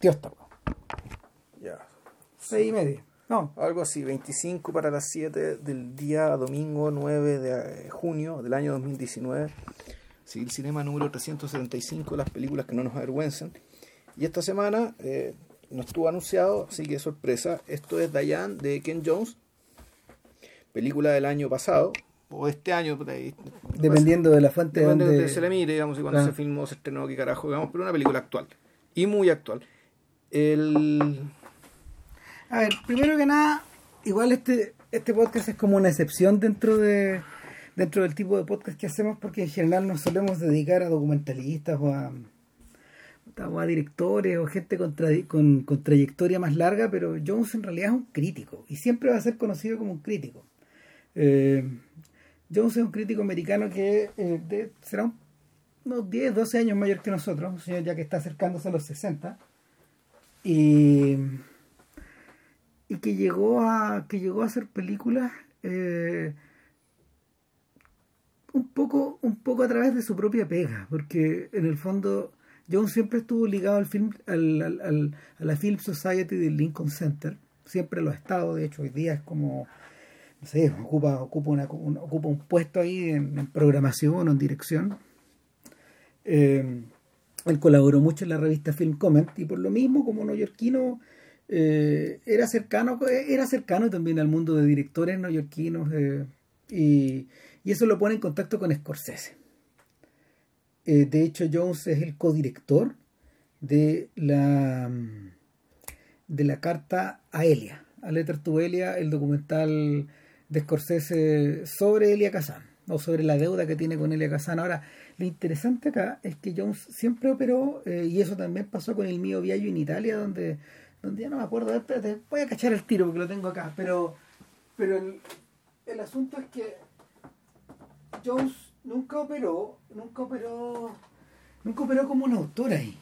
esta weá. Ya. Seis y media. No, Algo así, 25 para las 7 del día domingo 9 de eh, junio del año 2019. Civil Cinema número 375, las películas que no nos avergüenzan. Y esta semana eh, no estuvo anunciado, así que sorpresa. Esto es Diane de Ken Jones, película del año pasado, o este año, dependiendo de la fuente de donde... donde se le mire, digamos, y cuando Ah. se filmó, se estrenó, qué carajo, digamos, pero una película actual. Y muy actual. El. A ver, primero que nada, igual este, este podcast es como una excepción dentro de dentro del tipo de podcast que hacemos porque en general nos solemos dedicar a documentalistas o a, o a directores o gente con, con, trayectoria más larga, pero Jones en realidad es un crítico y siempre va a ser conocido como un crítico. Eh, Jones es un crítico americano que eh, de- será un- unos 10, 12 años mayor que nosotros, un señor ya que está acercándose a los 60. Y y que llegó a que llegó a hacer películas eh, un poco un poco a través de su propia pega porque en el fondo John siempre estuvo ligado al film al, al- al- a la Film Society del Lincoln Center siempre lo ha estado de hecho hoy día es como no sé ocupa ocupa una, un, ocupa un puesto ahí en, en programación o en dirección. Eh, él colaboró mucho en la revista Film Comment y por lo mismo como neoyorquino eh, era cercano era cercano también al mundo de directores neoyorquinos eh, y, eso lo pone en contacto con Scorsese. Eh, de hecho, Jones es el codirector de la de la carta a Elia, a Letter to Elia, el documental de Scorsese sobre Elia Kazan o sobre la deuda que tiene con Elia Kazan. Ahora, lo interesante acá es que Jones siempre operó, eh, y eso también pasó con el mío Viaggio en Italia, donde, donde ya no me acuerdo, espérate, voy a cachar el tiro porque lo tengo acá, pero, pero el, el asunto es que Jones nunca operó, nunca operó, nunca operó como un autor ahí.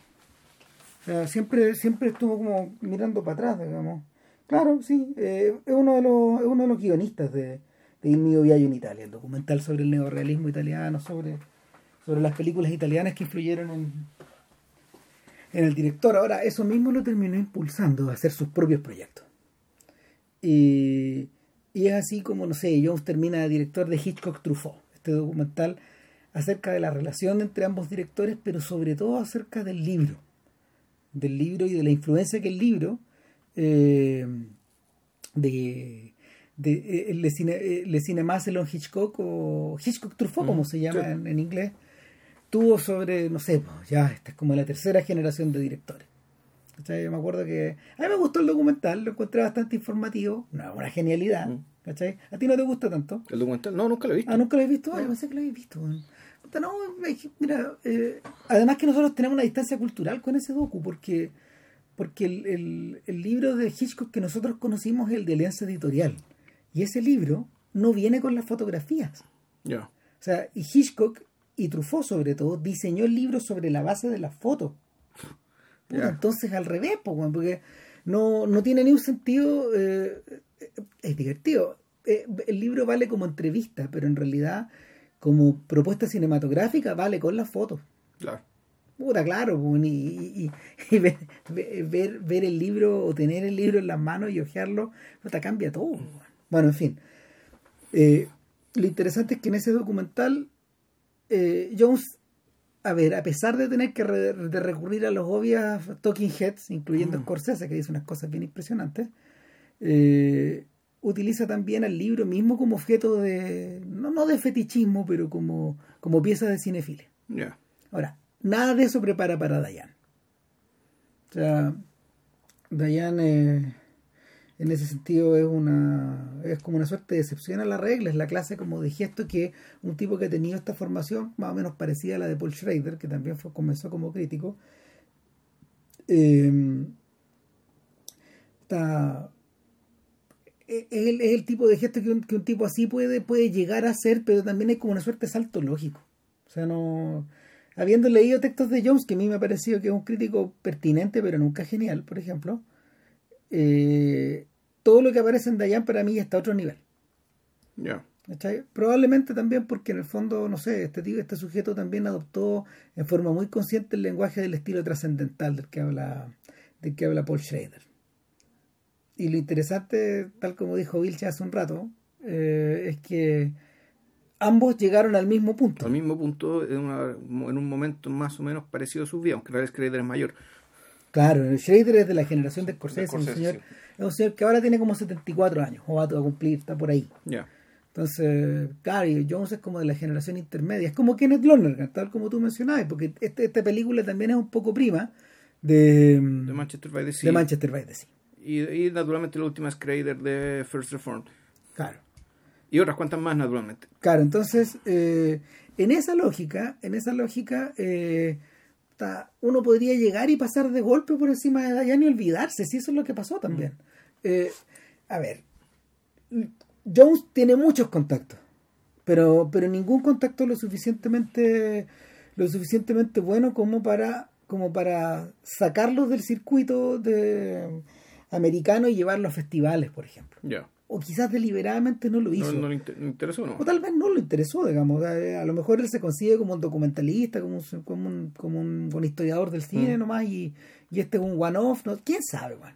O sea, siempre, siempre estuvo como mirando para atrás, digamos. Claro, sí, eh, es, uno de los, es uno de los guionistas de, de Il mio viaggio en Italia, el documental sobre el neorrealismo italiano, sobre, sobre las películas italianas que influyeron en, en el director. Ahora, eso mismo lo terminó impulsando a hacer sus propios proyectos. Y, y es así como, no sé, Jones termina de director de Hitchcock Truffaut, este documental acerca de la relación entre ambos directores, pero sobre todo acerca del libro, del libro y de la influencia que el libro eh, de, de eh, Le, Cine, eh, Le Selon Hitchcock o Hitchcock Truffaut, como se llama sí. en, en inglés, tuvo sobre, no sé, pues, ya esta es como la tercera generación de directores. ¿Cachai? Yo me acuerdo que a mí me gustó el documental, lo encontré bastante informativo, una, una genialidad. Mm. ¿cachai? ¿A ti no te gusta tanto? ¿El documental? No, nunca lo he visto. Ah, nunca lo he visto. Ay, pensé que lo habéis visto. No, mira, eh, además que nosotros tenemos una distancia cultural con ese docu, porque, porque el, el- el libro de Hitchcock que nosotros conocimos es el de Alianza Editorial. Y ese libro no viene con las fotografías. Ya. O sea, y Hitchcock y Truffaut sobre todo diseñó el libro sobre la base de las fotos. Puta. Entonces al revés, po, porque no, no tiene ni un sentido, eh, es divertido. Eh, el libro vale como entrevista, pero en realidad como propuesta cinematográfica vale con las fotos. Claro. Puta, claro, y, y- y ver, ver, ver el libro o tener el libro en las manos y hojearlo, puta, cambia todo. Bueno, en fin. Eh, lo interesante es que en ese documental eh, Jones, a ver, a pesar de tener que re- de recurrir a los obvias talking heads, incluyendo Mm. Scorsese, que dice unas cosas bien impresionantes, eh, utiliza también al libro mismo como objeto de, no, no de fetichismo, pero como, como pieza de cinefilia. Ya. Ahora, nada de eso prepara para Dayan. O sea, Dayan eh, en ese sentido es una es como una suerte de excepción a la regla, es la clase como de gesto que un tipo que ha tenido esta formación más o menos parecida a la de Paul Schrader, que también fue, comenzó como crítico, eh, está es el, es el tipo de gesto que un, que un tipo así puede, puede llegar a hacer, pero también es como una suerte de salto lógico. O sea, no. Habiendo leído textos de Jones, que a mí me ha parecido que es un crítico pertinente, pero nunca genial, por ejemplo, eh, todo lo que aparece en Dayan para mí está a otro nivel. Ya. ¿cachai? Probablemente también porque en el fondo, no sé, este tío, este sujeto también adoptó en forma muy consciente el lenguaje del estilo trascendental del que habla del que habla Paul Schrader. Y lo interesante, tal como dijo Vilche hace un rato, eh, es que ambos llegaron al mismo punto. Al mismo punto, en, una- en un momento más o menos parecido a su vida, aunque Schrader es mayor. Claro, Schrader es de la generación de Scorsese, De un Scorsese, señor, sí. es un señor que ahora tiene como 74 años, o va a cumplir, está por ahí. Ya. Entonces, claro, y Jones es como de la generación intermedia. Es como Kenneth Lonergan, tal como tú mencionabas, porque este- esta película también es un poco prima de, De Manchester by the Sea. de Manchester by the Sea. Y, y naturalmente la última Schrader de First Reform. Claro. Y otras cuantas más, naturalmente. Claro, entonces, eh, en esa lógica, en esa lógica, eh, uno podría llegar y pasar de golpe por encima de Diane y olvidarse, si eso es lo que pasó también. Eh, a ver, Jones tiene muchos contactos, pero, pero ningún contacto lo suficientemente, lo suficientemente bueno como para, como para sacarlos del circuito de americano y llevarlos a festivales, por ejemplo. O quizás deliberadamente no lo No, hizo. no le inter- le interesó, ¿no? O tal vez no lo interesó, digamos. A, a lo mejor él se consigue como un documentalista, como un, como un, como un, un historiador del cine Mm. nomás, y, y este es un one-off, ¿no? quién sabe, man.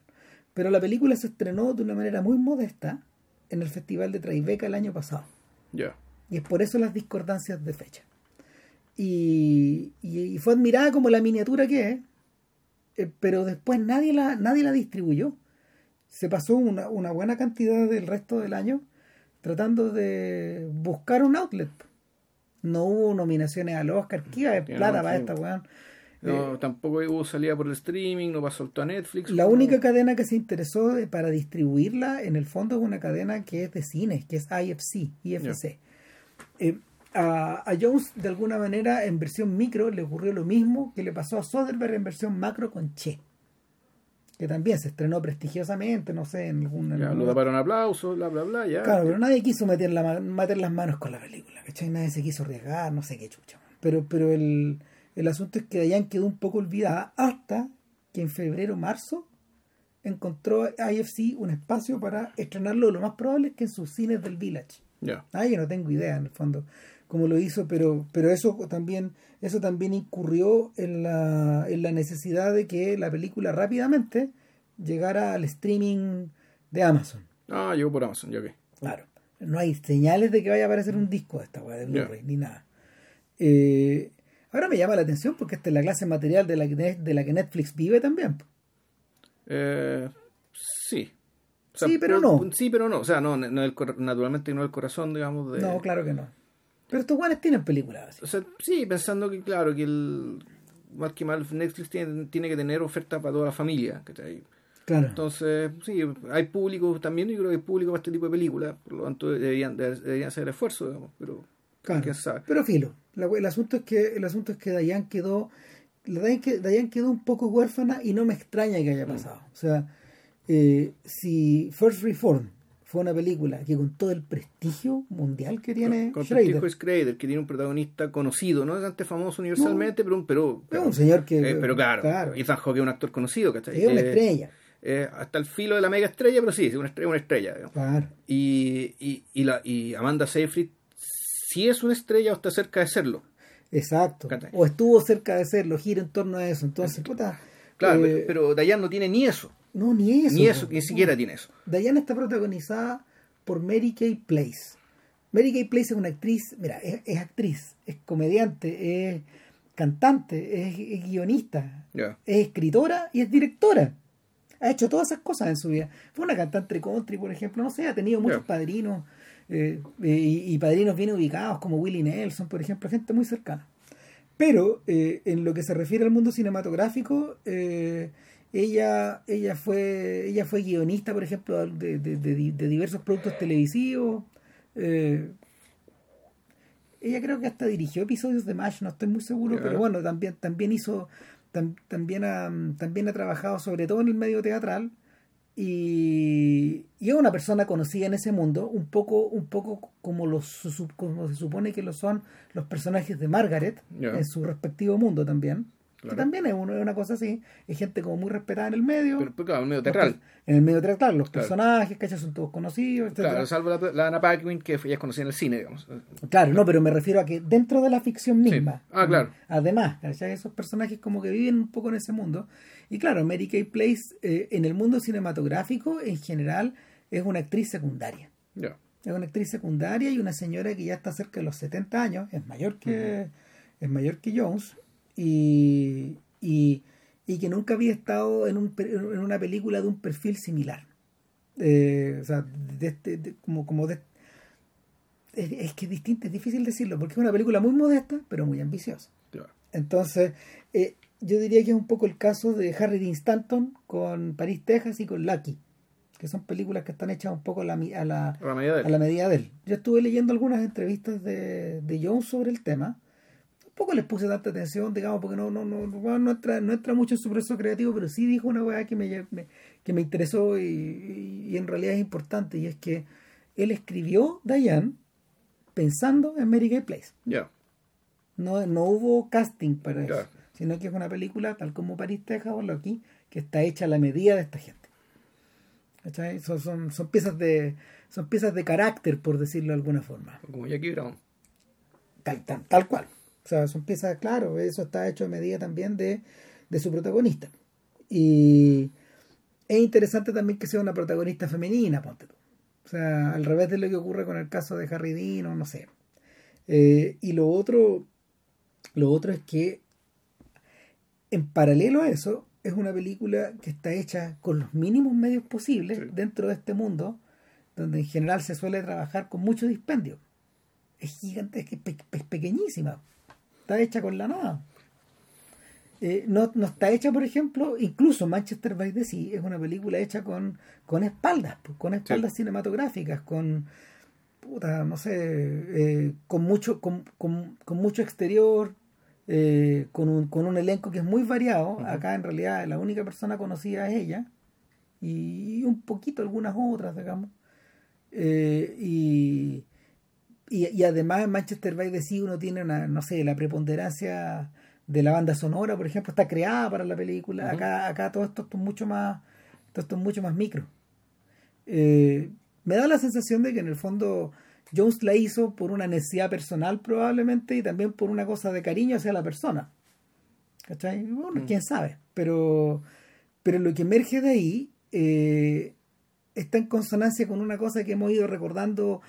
Pero la película se estrenó de una manera muy modesta en el Festival de Tribeca el año pasado. Ya. Y es por eso las discordancias de fecha. Y, y- y fue admirada como la miniatura que es, eh, pero después nadie la, nadie la distribuyó. Se pasó una, una buena cantidad del resto del año tratando de buscar un outlet. No hubo nominaciones al Oscar. ¿Qué iba de Sí, no, plata para sí. esta weón? No, tampoco hubo salida por el streaming, no pasó a Netflix. La no. única cadena que se interesó de- para distribuirla, en el fondo, es una cadena que es de cines, que es IFC, IFC. Eh, a, a Jones, de alguna manera, en versión micro, le ocurrió lo mismo que le pasó a Soderbergh en versión macro con Che, que también se estrenó prestigiosamente, no sé, en alguna... Ya, lo taparon aplausos, bla, bla, bla, ya. Claro, pero nadie quiso meter, la, ma- meter las manos con la película, ¿cachai? Nadie se quiso arriesgar, no sé qué chucha. Pero, pero el, el asunto es que Dayan quedó un poco olvidada hasta que en febrero, marzo, encontró IFC un espacio para estrenarlo, lo más probable es que en sus cines del Village. Ya. Ah, yo no tengo idea en el fondo cómo lo hizo, pero, pero eso también, eso también incurrió en la, en la necesidad de que la película rápidamente llegara al streaming de Amazon. Ah, llegó por Amazon, ya que. Claro. No hay señales de que vaya a aparecer un disco de esta weá de. Blu-ray, ni nada. Eh, ahora me llama la atención porque esta es la clase material de la que, de la que Netflix vive también. Eh, sí. Sí, pero no. Sí, pero no. O sea, no, no el naturalmente no el corazón, digamos, de... No, claro que no. Pero estos guanes tienen películas así. O sea, sí, pensando que, claro, que el... Más que mal, Netflix tiene, tiene que tener ofertas para toda la familia, ¿cachai? Claro. Entonces, sí, hay público también, yo creo que hay público para este tipo de películas, por lo tanto deberían, deberían hacer el esfuerzo, digamos, pero Claro. quién sabe. Pero filo, la- el asunto es que el asunto es que Dayan quedó la Dayan, que- Dayan quedó un poco huérfana y no me extraña que haya pasado. O sea, eh, si First Reform fue una película que con todo el prestigio mundial que tiene Con Schrader, Francisco Schrader, que tiene un protagonista conocido, no es antes famoso universalmente, pero, un- pero, es un señor que eh, pero claro, claro, Ethan Hawke es un actor conocido, ¿cachai? es una Eh, estrella. eh, hasta el filo de la mega estrella, pero sí, es una estrella, una estrella. Claro. Y, y, y, la, y Amanda Seyfried sí es una estrella o está cerca de serlo. Exacto. ¿Cachai? O estuvo cerca de serlo, gira en torno a eso. Entonces, puta. Claro, eh, pero, pero Dayan no tiene ni eso, no, ni eso. ni eso, ni siquiera tiene eso. Diana está protagonizada por Mary Kay Place. Mary Kay Place es una actriz, mira, es, es actriz, es comediante, es cantante, es, es guionista, es escritora y es directora. Ha hecho todas esas cosas en su vida. Fue una cantante country, por ejemplo, no sé, ha tenido muchos padrinos eh, eh, y, y padrinos bien ubicados como Willie Nelson, por ejemplo, gente muy cercana. Pero eh, en lo que se refiere al mundo cinematográfico, eh, ella, ella, fue, ella fue guionista, por ejemplo, de, de- de- de diversos productos televisivos. eh, ella creo que hasta dirigió episodios de MASH, no estoy muy seguro, pero bueno, también, también hizo, tam- también, ha, también ha trabajado sobre todo en el medio teatral y, y es una persona conocida en ese mundo, un poco, un poco como, los, como se supone que lo son los personajes de Margaret en su respectivo mundo también. Que también es, uno, es una cosa así, es gente como muy respetada en el medio. Pero, pero claro, en el medio teatral. En el medio teatral, los personajes, que Son todos conocidos, etc. Claro, salvo la, la Anna Paquin, que ya es conocida en el cine, digamos. Claro, no, pero me refiero a que dentro de la ficción misma. Ah, claro. Además, esos personajes como que viven un poco en ese mundo. Y claro, Mary Kay Place, eh, en el mundo cinematográfico, en general, es una actriz secundaria. Ya. Es una actriz secundaria y una señora que ya está cerca de los 70 años, es mayor que, es mayor que Jones, y, y, que nunca había estado en, un, en una película de un perfil similar. Eh, o sea, de este, como, como de, es, que es distinto, es difícil decirlo, porque es una película muy modesta, pero muy ambiciosa. Entonces, eh, yo diría que es un poco el caso de Harry Dean Stanton con París, Texas y con Lucky que son películas que están hechas un poco a la, a la, a medida, a la medida de él. Yo estuve leyendo algunas entrevistas de, de Jones sobre el tema. Un poco les puse tanta atención, digamos, porque no, no, no, no, entra, no entra mucho en su proceso creativo, pero sí dijo una weá que me, que me interesó y, y, en realidad es importante, y es que él escribió Diane pensando en Mary Gay Place. No, no hubo casting para eso, sino que es una película, tal como París, Texas o Loki, que está hecha a la medida de esta gente. Son, son, son, piezas de son piezas de carácter, por decirlo de alguna forma. Como Jackie Brown. Tal, tal, tal cual. O sea, son piezas, claro, eso está hecho a medida también de, de su protagonista. Y es interesante también que sea una protagonista femenina, ponte tú. O sea, al revés de lo que ocurre con el caso de Harry Dean o no sé. Eh, y lo otro, lo otro es que en paralelo a eso, es una película que está hecha con los mínimos medios posibles dentro de este mundo, donde en general se suele trabajar con mucho dispendio. Es gigante, es, pequeñísima. Está hecha con la nada. Eh, no, no, está hecha, por ejemplo, incluso Manchester by the Sea es una película hecha con, con espaldas, con espaldas cinematográficas, con puta, no sé, eh, con mucho, con, con, con mucho exterior, eh, con, un, con un elenco que es muy variado. Acá en realidad la única persona conocida es ella y un poquito algunas otras, digamos. Eh, y, y, además en Manchester by the Sea uno tiene una, no sé, la preponderancia de la banda sonora, por ejemplo, está creada para la película. Acá, acá todo esto, es mucho más, todo esto es mucho más micro. Eh, me da la sensación de que en el fondo Jones la hizo por una necesidad personal probablemente y también por una cosa de cariño hacia la persona. ¿Cachai? Bueno, mm. quién sabe. Pero, pero lo que emerge de ahí eh, está en consonancia con una cosa que hemos ido recordando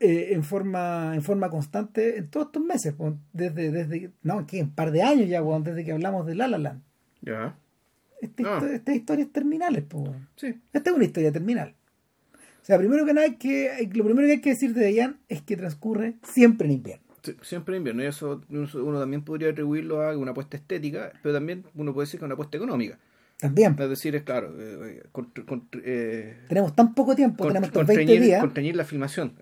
eh, en forma en forma constante en todos estos meses. Desde, desde no, aquí un par de años ya, desde que hablamos de La La Land. Ya. Esta, ah. Estas historias terminales. Sí. Esta es una historia terminal. O sea, primero que nada, que, lo primero que hay que decir de Diane es que transcurre siempre en invierno. siempre en invierno. Y eso uno también podría atribuirlo a una apuesta estética, pero también uno puede decir que es una apuesta económica. También. Es decir, es claro. Eh, eh, tenemos tan poco tiempo, tenemos 20 días. Contener la filmación.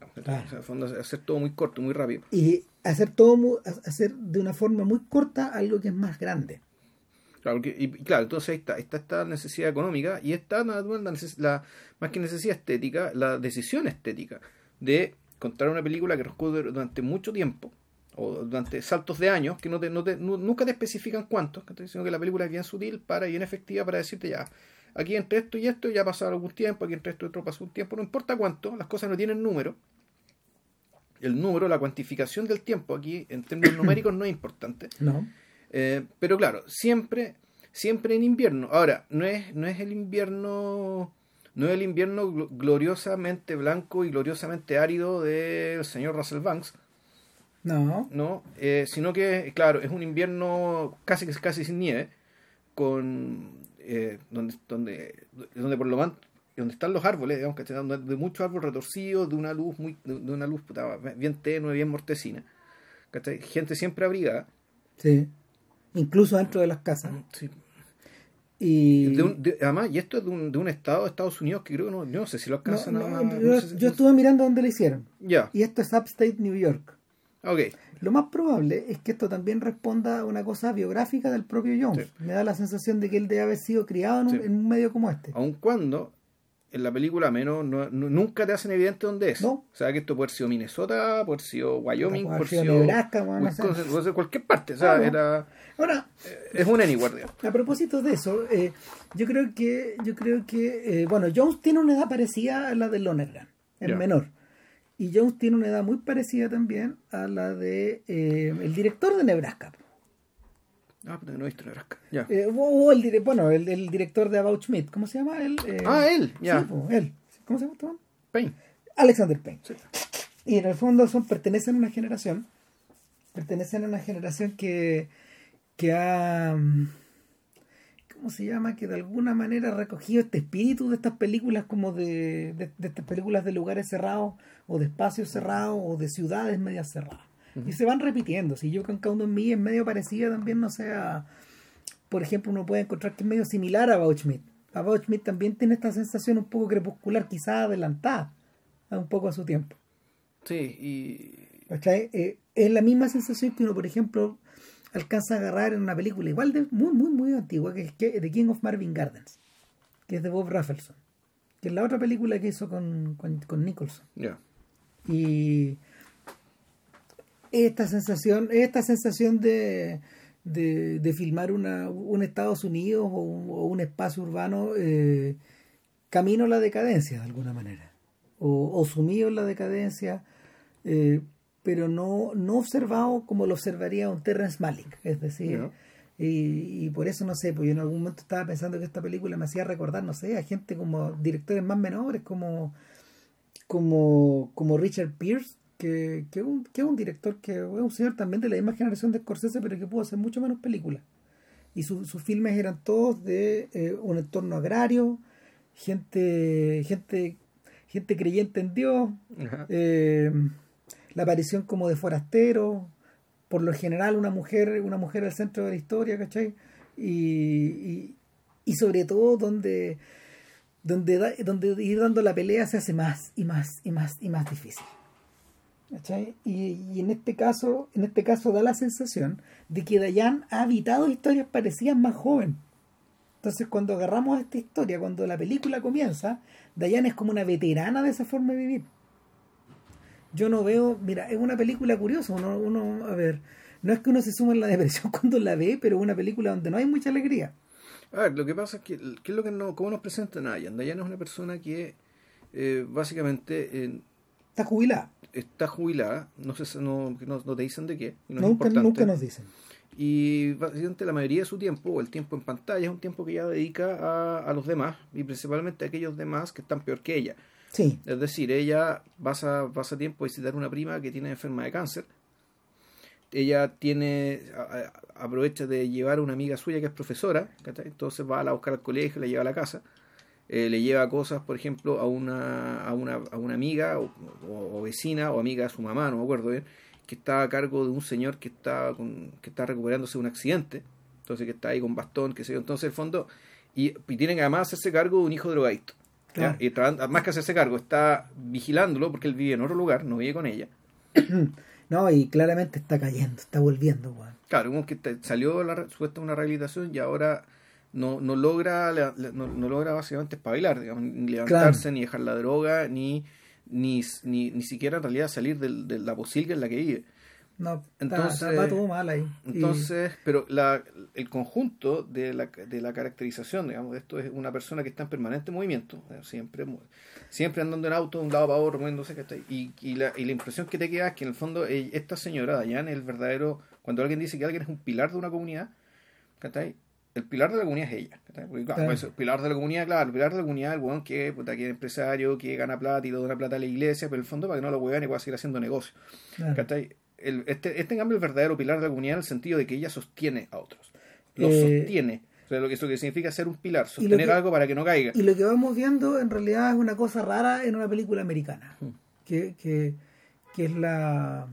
hacer todo muy corto, muy rápido. Y hacer todo hacer de una forma muy corta algo que es más grande. Claro, y, claro, entonces está, está esta necesidad económica y está la, la, más que necesidad estética, la decisión estética de contar una película que transcurre durante mucho tiempo o durante saltos de años que no te, no te, nunca te especifican cuántos, sino que la película es bien sutil para y bien efectiva para decirte ya, aquí entre esto y esto ya ha pasado algún tiempo, aquí entre esto y otro pasó un tiempo, no importa cuánto, las cosas no tienen número. El número, la cuantificación del tiempo aquí en términos numéricos no es importante. No eh, pero claro, siempre, siempre en invierno. Ahora, no es, no es el invierno, no es el invierno gloriosamente blanco y gloriosamente árido del señor Russell Banks. No. No, eh, sino que, claro, es un invierno casi casi sin nieve, con eh, donde, donde, donde por lo menos donde están los árboles, digamos que de muchos árboles retorcidos, de una luz muy, de, una luz bien tenue, bien mortecina. Gente siempre abrigada. Sí incluso dentro de las casas. Sí. Y... además, y esto es de un, de un, estado de Estados Unidos que creo que no, no sé si lo alcanzan a... yo, estuve mirando dónde lo hicieron. Ya. Y esto es Upstate New York. Lo más probable es que esto también responda a una cosa biográfica del propio Jones. Me da la sensación de que él debe haber sido criado en un, en un medio como este. Aun cuando en la película menos no- no- nunca te hacen evidente dónde es. No. O sea, que esto puede haber sido Minnesota, puede haber sido Wyoming, Puede haber sido Nebraska, bueno, no sé. Wisconsin, puede ser cualquier parte. O sea, era, Ahora, es un anywhere, digamos. a propósito de eso, eh, yo creo que, yo creo que, eh, bueno, Jones tiene una edad parecida a la de Lonergan, el menor. Y Jones tiene una edad muy parecida también a la de eh, el director de Nebraska. Ah, puta, no he visto Nebraska. Ya. Eh, o, o el, dire- bueno, el, el director de About Schmidt, ¿cómo se llama él? Eh, ah, él, ya. sí, él. ¿Cómo se llama? este? Payne. Alexander Payne. Sí. Y en el fondo son, pertenecen a una generación, pertenecen a una generación que, que ha, mm, ¿cómo se llama? Que de alguna manera ha recogido este espíritu de estas películas como de, de, de estas películas de lugares cerrados o de espacios cerrados o de ciudades medias cerradas. Y se van repitiendo. Si yo Can Count on Me es medio parecida también, no sé, a- por ejemplo, uno puede encontrar que es medio similar a About Schmidt. About Schmidt también tiene esta sensación un poco crepuscular, quizás adelantada a un poco a su tiempo. Sí, y. ¿Cachai? Eh, es la misma sensación que uno, por ejemplo, alcanza a agarrar en una película igual de muy, muy, muy antigua, que es The King of Marvin Gardens, que es de Bob Rafelson, que es la otra película que hizo con, con, con Nicholson. Y esta sensación, esta sensación de, de, de filmar una, un Estados Unidos o un, o un espacio urbano eh, camino a la decadencia de alguna manera, o, o sumido en la decadencia, eh, pero no, no observado como lo observaría un Terrence Malick, es decir, y, y por eso no sé, pues yo en algún momento estaba pensando que esta película me hacía recordar, no sé, a gente como directores más menores, como como, como Richard Pierce, que, que, un, que es un director que es un señor también de la misma generación de Scorsese, pero que pudo hacer mucho menos películas. Y su- sus filmes eran todos de eh, un entorno agrario, gente, gente, gente creyente en Dios, Ajá. eh, la aparición como de forastero, por lo general una mujer, una mujer al centro de la historia, ¿cachai? Y, y, y sobre todo donde, donde, da- donde ir dando la pelea se hace más y más y más y más difícil. ¿Cachai? Y, y en este caso, en este caso da la sensación de que Dayan ha habitado historias parecidas más joven. Entonces cuando agarramos esta historia, cuando la película comienza, Dayan es como una veterana de esa forma de vivir. Yo no veo, mira, es una película curiosa, uno, uno, a ver, no es que uno se suma en la depresión cuando la ve, pero es una película donde no hay mucha alegría. A ver, lo que pasa es que, ¿qué es lo que no, cómo nos presentan a Dayan? Dayan es una persona que eh, básicamente eh, Está jubilada. está jubilada, no, sé, no, no, no te dicen de qué, no es nunca, importante. nunca nos dicen. Y básicamente la mayoría de su tiempo, o el tiempo en pantalla, es un tiempo que ella dedica a, a los demás, y principalmente a aquellos demás que están peor que ella. Es decir, ella pasa, pasa tiempo a visitar una prima que tiene enferma de cáncer. Ella tiene aprovecha de llevar a una amiga suya que es profesora, ¿cachai? entonces va a la buscar al colegio, la lleva a la casa, eh, le lleva cosas, por ejemplo, a una, a una, a una amiga o, vecina o amiga de su mamá, no me acuerdo bien, que está a cargo de un señor que está, con, que está recuperándose de un accidente, entonces que está ahí con bastón, que sé yo, entonces el fondo, y, y tienen además hacerse cargo de un hijo drogadicto. Claro. Y más que hacerse cargo, está vigilándolo porque él vive en otro lugar, no vive con ella. no, y claramente está cayendo, está volviendo, weón. Claro, como que te- salió la, supuesta una rehabilitación y ahora no, no logra no, no logra básicamente espabilar, digamos, ni levantarse, ni dejar la droga, ni, ni, ni, ni siquiera en realidad salir del- de la posilga en la que vive. No, Entonces- está, todo mal ahí. Y- Entonces, pero la, el conjunto de la, de la caracterización, digamos, de esto es una persona que está en permanente movimiento, eh, siempre, siempre andando en auto de un lado para otro, moviéndose. Y, y, la, y la impresión que te queda es que en el fondo eh, esta señora, Dayan, es el verdadero, cuando alguien dice que alguien es un pilar de una comunidad, ¿cachai? El pilar de la comunidad es ella. pues, el pilar de la comunidad, claro, el pilar de la comunidad es el weón que, puta, que es empresario, que gana plata y le dona plata a la iglesia, pero en el fondo para que no lo huevan y pueda seguir haciendo negocio. claro. Este, este en cambio es el verdadero pilar de la comunidad en el sentido de que ella sostiene a otros. Los Eh, sostiene. O sea, lo que eso que significa ser un pilar, sostener que- algo para que no caiga. Y lo que vamos viendo en realidad es una cosa rara en una película americana, Mm. que, que, que es la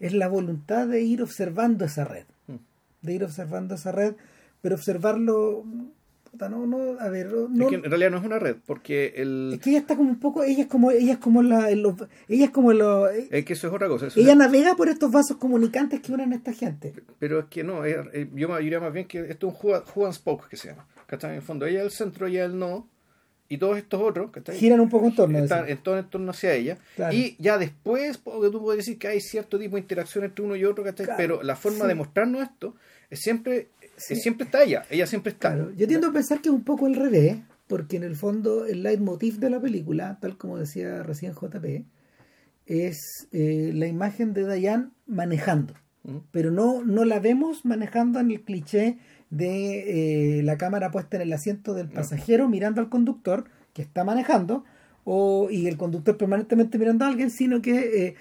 es la voluntad de ir observando esa red, Mm. de ir observando esa red, pero observarlo, puta, no, no, a ver, no, Es que en realidad no es una red, porque el, es que ella está como un poco, ella es como, ella es como la, los- ella es como lo, es que eso es otra cosa. ella es- navega por estos vasos comunicantes que unen a esta gente. pero es que no, es- eh, yo diría más bien que esto es un and spoke que se llama. ¿Cachai? En el fondo, ella es el centro, ella es el no, y todos estos otros. Giran un poco en torno están en todo en torno hacia ella Claro. y ya después porque tú puedes decir que hay cierto tipo de interacción entre uno y otro ¿cachai? Claro, pero la forma sí. de mostrarnos esto es siempre Sí. siempre está ella ella siempre está Claro, yo tiendo a pensar que es un poco al revés, porque en el fondo el leitmotiv de la película, tal como decía recién JP, es eh, la imagen de Diane manejando. Ujú. Pero no, no la vemos manejando en el cliché de eh, la cámara puesta en el asiento del pasajero mirando al conductor que está manejando o, y el conductor permanentemente mirando a alguien, sino que eh,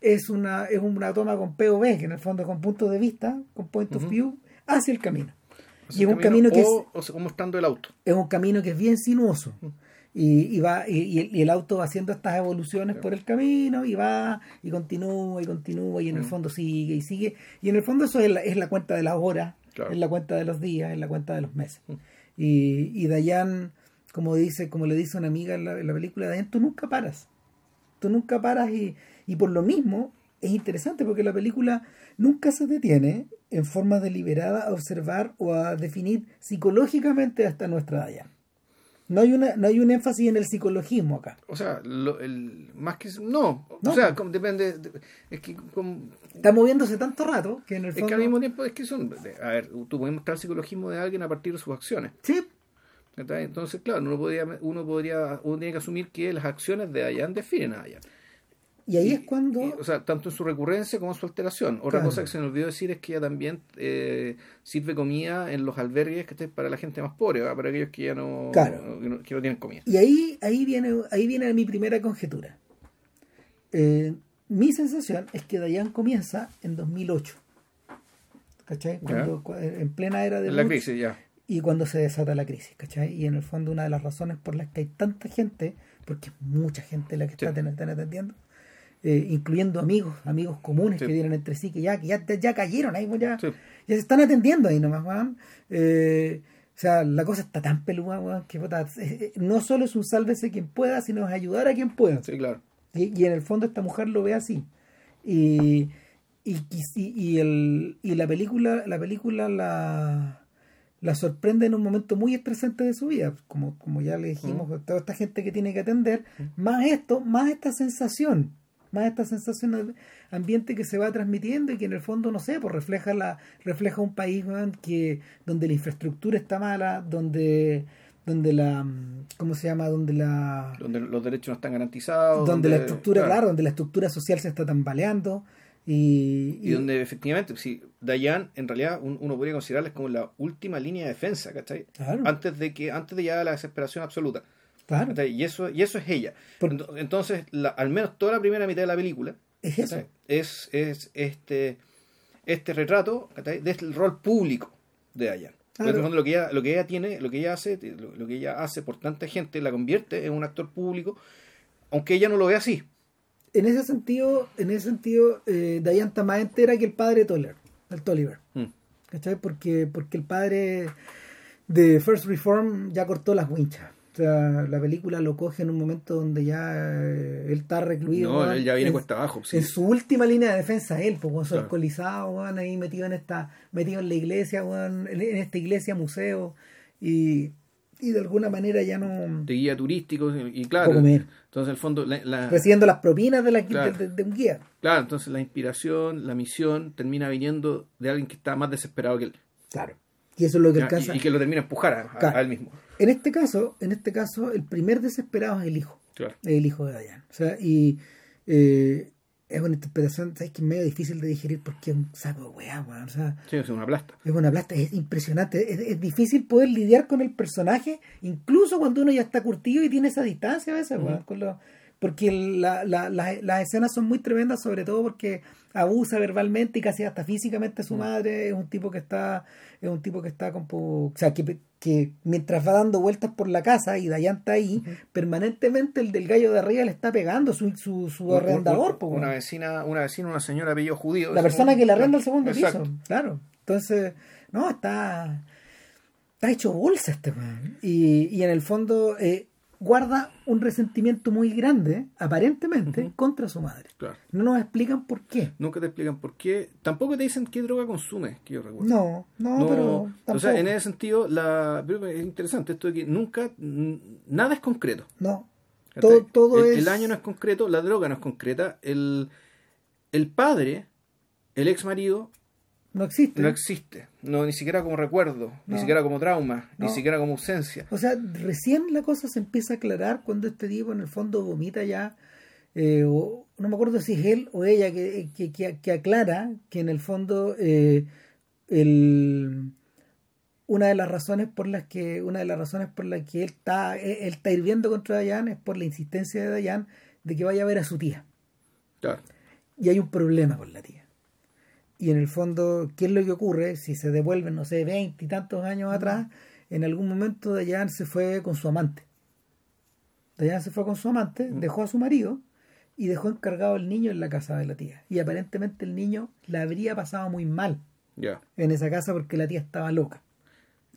es, una, es una toma con POV, que en el fondo es con punto de vista, con point of view, hacia el camino. Y es un camino que es, o, mostrando el auto es un camino que es bien sinuoso. Y, y va y, y el, auto va haciendo estas evoluciones por el camino y va y continúa y continúa y en el Mm. fondo sigue y sigue y en el fondo eso es la, es la cuenta de las horas Claro. es la cuenta de los días es la cuenta de los meses Mm. y, y Dayan como dice como le dice una amiga en la, en la película Dayan tú nunca paras tú nunca paras y, y por lo mismo es interesante porque la película nunca se detiene en forma deliberada a observar o a definir psicológicamente hasta nuestra Dayan no hay una no hay un énfasis en el psicologismo acá. O sea lo- el, más que no, No. o sea como depende de- es que como- está moviéndose tanto rato que en el es fondo que al mismo tiempo es que son a ver tú puedes mostrar el psicologismo de alguien a partir de sus acciones. Sí. Entonces claro uno podría uno podría uno tiene que asumir que las acciones de Dayan definen a Dayan y ahí es cuando o sea, tanto en su recurrencia como en su alteración. Otra Claro. cosa que se me olvidó decir es que ella también eh, sirve comida en los albergues que estén para la gente más pobre, ¿verdad? para aquellos que ya no, Claro. que no, que no tienen comida. y ahí ahí viene ahí viene mi primera conjetura Eh, mi sensación es que Dayan comienza en 2008 ¿cachai? Cuando, cu- en plena era de En la Bush, crisis ya. y cuando se desata la crisis, ¿cachai? Y en el fondo una de las razones por las que hay tanta gente, porque es mucha gente la que Sí. está atendiendo, eh, incluyendo amigos, amigos comunes Sí. que vienen entre sí, que ya, que ya, ya cayeron ahí, pues ya, Sí. ya se están atendiendo ahí nomás, weón. Eh, o sea, la cosa está tan peluda, weón, que puta, eh, no solo es un sálvese quien pueda, sino es ayudar a quien pueda. Sí, claro. Y, y en el fondo esta mujer lo ve así. Y, y, y, y el, y la película, la película la, la sorprende en un momento muy estresante de su vida. Como, como ya le dijimos, toda esta gente que tiene que atender, más esto, más esta sensación, más esta sensación de ambiente que se va transmitiendo y que en el fondo, no sé, pues refleja la, refleja un país que, donde la infraestructura está mala, donde donde la ¿cómo se llama? donde la Donde los derechos no están garantizados. donde la estructura, claro. donde la estructura social se está tambaleando y, Y, donde efectivamente, si Dayan en realidad un- uno podría considerarles como la última línea de defensa, ¿cachai? claro, Antes de que antes de llegar a la desesperación absoluta. Y eso, y eso es ella. Entonces, la- al menos toda la primera mitad de la película es eso. es, es este, este retrato ¿cachai? del rol público de Dayan. Claro. Lo que ella, lo que ella tiene, lo que ella hace, lo, lo que ella hace por tanta gente, la convierte en un actor público, aunque ella no lo ve así. En ese sentido, en ese sentido, eh, Diane está más entera que el padre de Toller, el Tolliver. Mm. ¿Cachai? Porque, porque el padre de First Reform ya cortó las winchas. O sea, la película lo coge en un momento donde ya eh, él está recluido. No, él ya viene en- cuesta abajo. sí. En su última línea de defensa, él, pues, Claro. alcoholizado, weón, ahí metido en esta, metido en la iglesia, en, en esta iglesia museo, y, y de alguna manera ya no de guía turístico y, claro, menos. entonces el fondo, la, la- recibiendo las propinas de, la, Claro. de, de- de un guía. claro, entonces la inspiración, la misión termina viniendo de alguien que está más desesperado que él Claro. Y eso es lo que alcanza. y, y que lo termina a empujar a, a- Claro. a él mismo. En este caso, en este caso, el primer desesperado es el hijo. Claro. Es el hijo de Dayan. O sea, y eh, es una interpretación, ¿sabes? que es medio difícil de digerir porque es un saco de weá, weón. O sea, Sí, es una plasta. es una plata, es impresionante. Es, es difícil poder lidiar con el personaje, incluso cuando uno ya está curtido y tiene esa distancia a veces, Ujú. weón, con lo- porque la- la- la- las escenas son muy tremendas, sobre todo porque abusa verbalmente y casi hasta físicamente a su Mm. madre. Es un tipo que está, es un tipo que está como, o sea, que, que mientras va dando vueltas por la casa y Dayan está ahí, permanentemente el del gallo de arriba le está pegando su, su, su arrendador. una vecina, una vecina, una señora apellido judío. La persona que le arrenda el segundo exacto. piso, claro. Entonces, no, está, está hecho bolsa este weón. Y, y en el fondo, eh, guarda un resentimiento muy grande, aparentemente, contra su madre. Claro. No nos explican por qué. Nunca te explican por qué. Tampoco te dicen qué droga consume, que yo recuerdo. No, no, pero O sea, tampoco. en ese sentido, la, pero es interesante esto de que nunca, nada es concreto. No. Todo, todo el, es... el año no es concreto, la droga no es concreta, el, el padre, el ex marido, no existe. no existe. No, ni siquiera como recuerdo, ni No. siquiera como trauma, ni No. siquiera como ausencia. O sea, recién la cosa se empieza a aclarar cuando este tipo en el fondo vomita ya, eh, o, no me acuerdo si es él o ella que, que, que- que aclara que en el fondo eh, el, una de las razones por las que una de las razones por las que él está él, él está hirviendo contra Dayan es por la insistencia de Dayan de que vaya a ver a su tía Claro. y hay un problema con la tía. Y en el fondo, ¿qué es lo que ocurre? Si se devuelven, no sé, veinte y tantos años atrás, en algún momento Dayan se fue con su amante. Dayan se fue con su amante, dejó a su marido y dejó encargado al niño en la casa de la tía. Y aparentemente el niño la habría pasado muy mal Ya. en esa casa porque la tía estaba loca.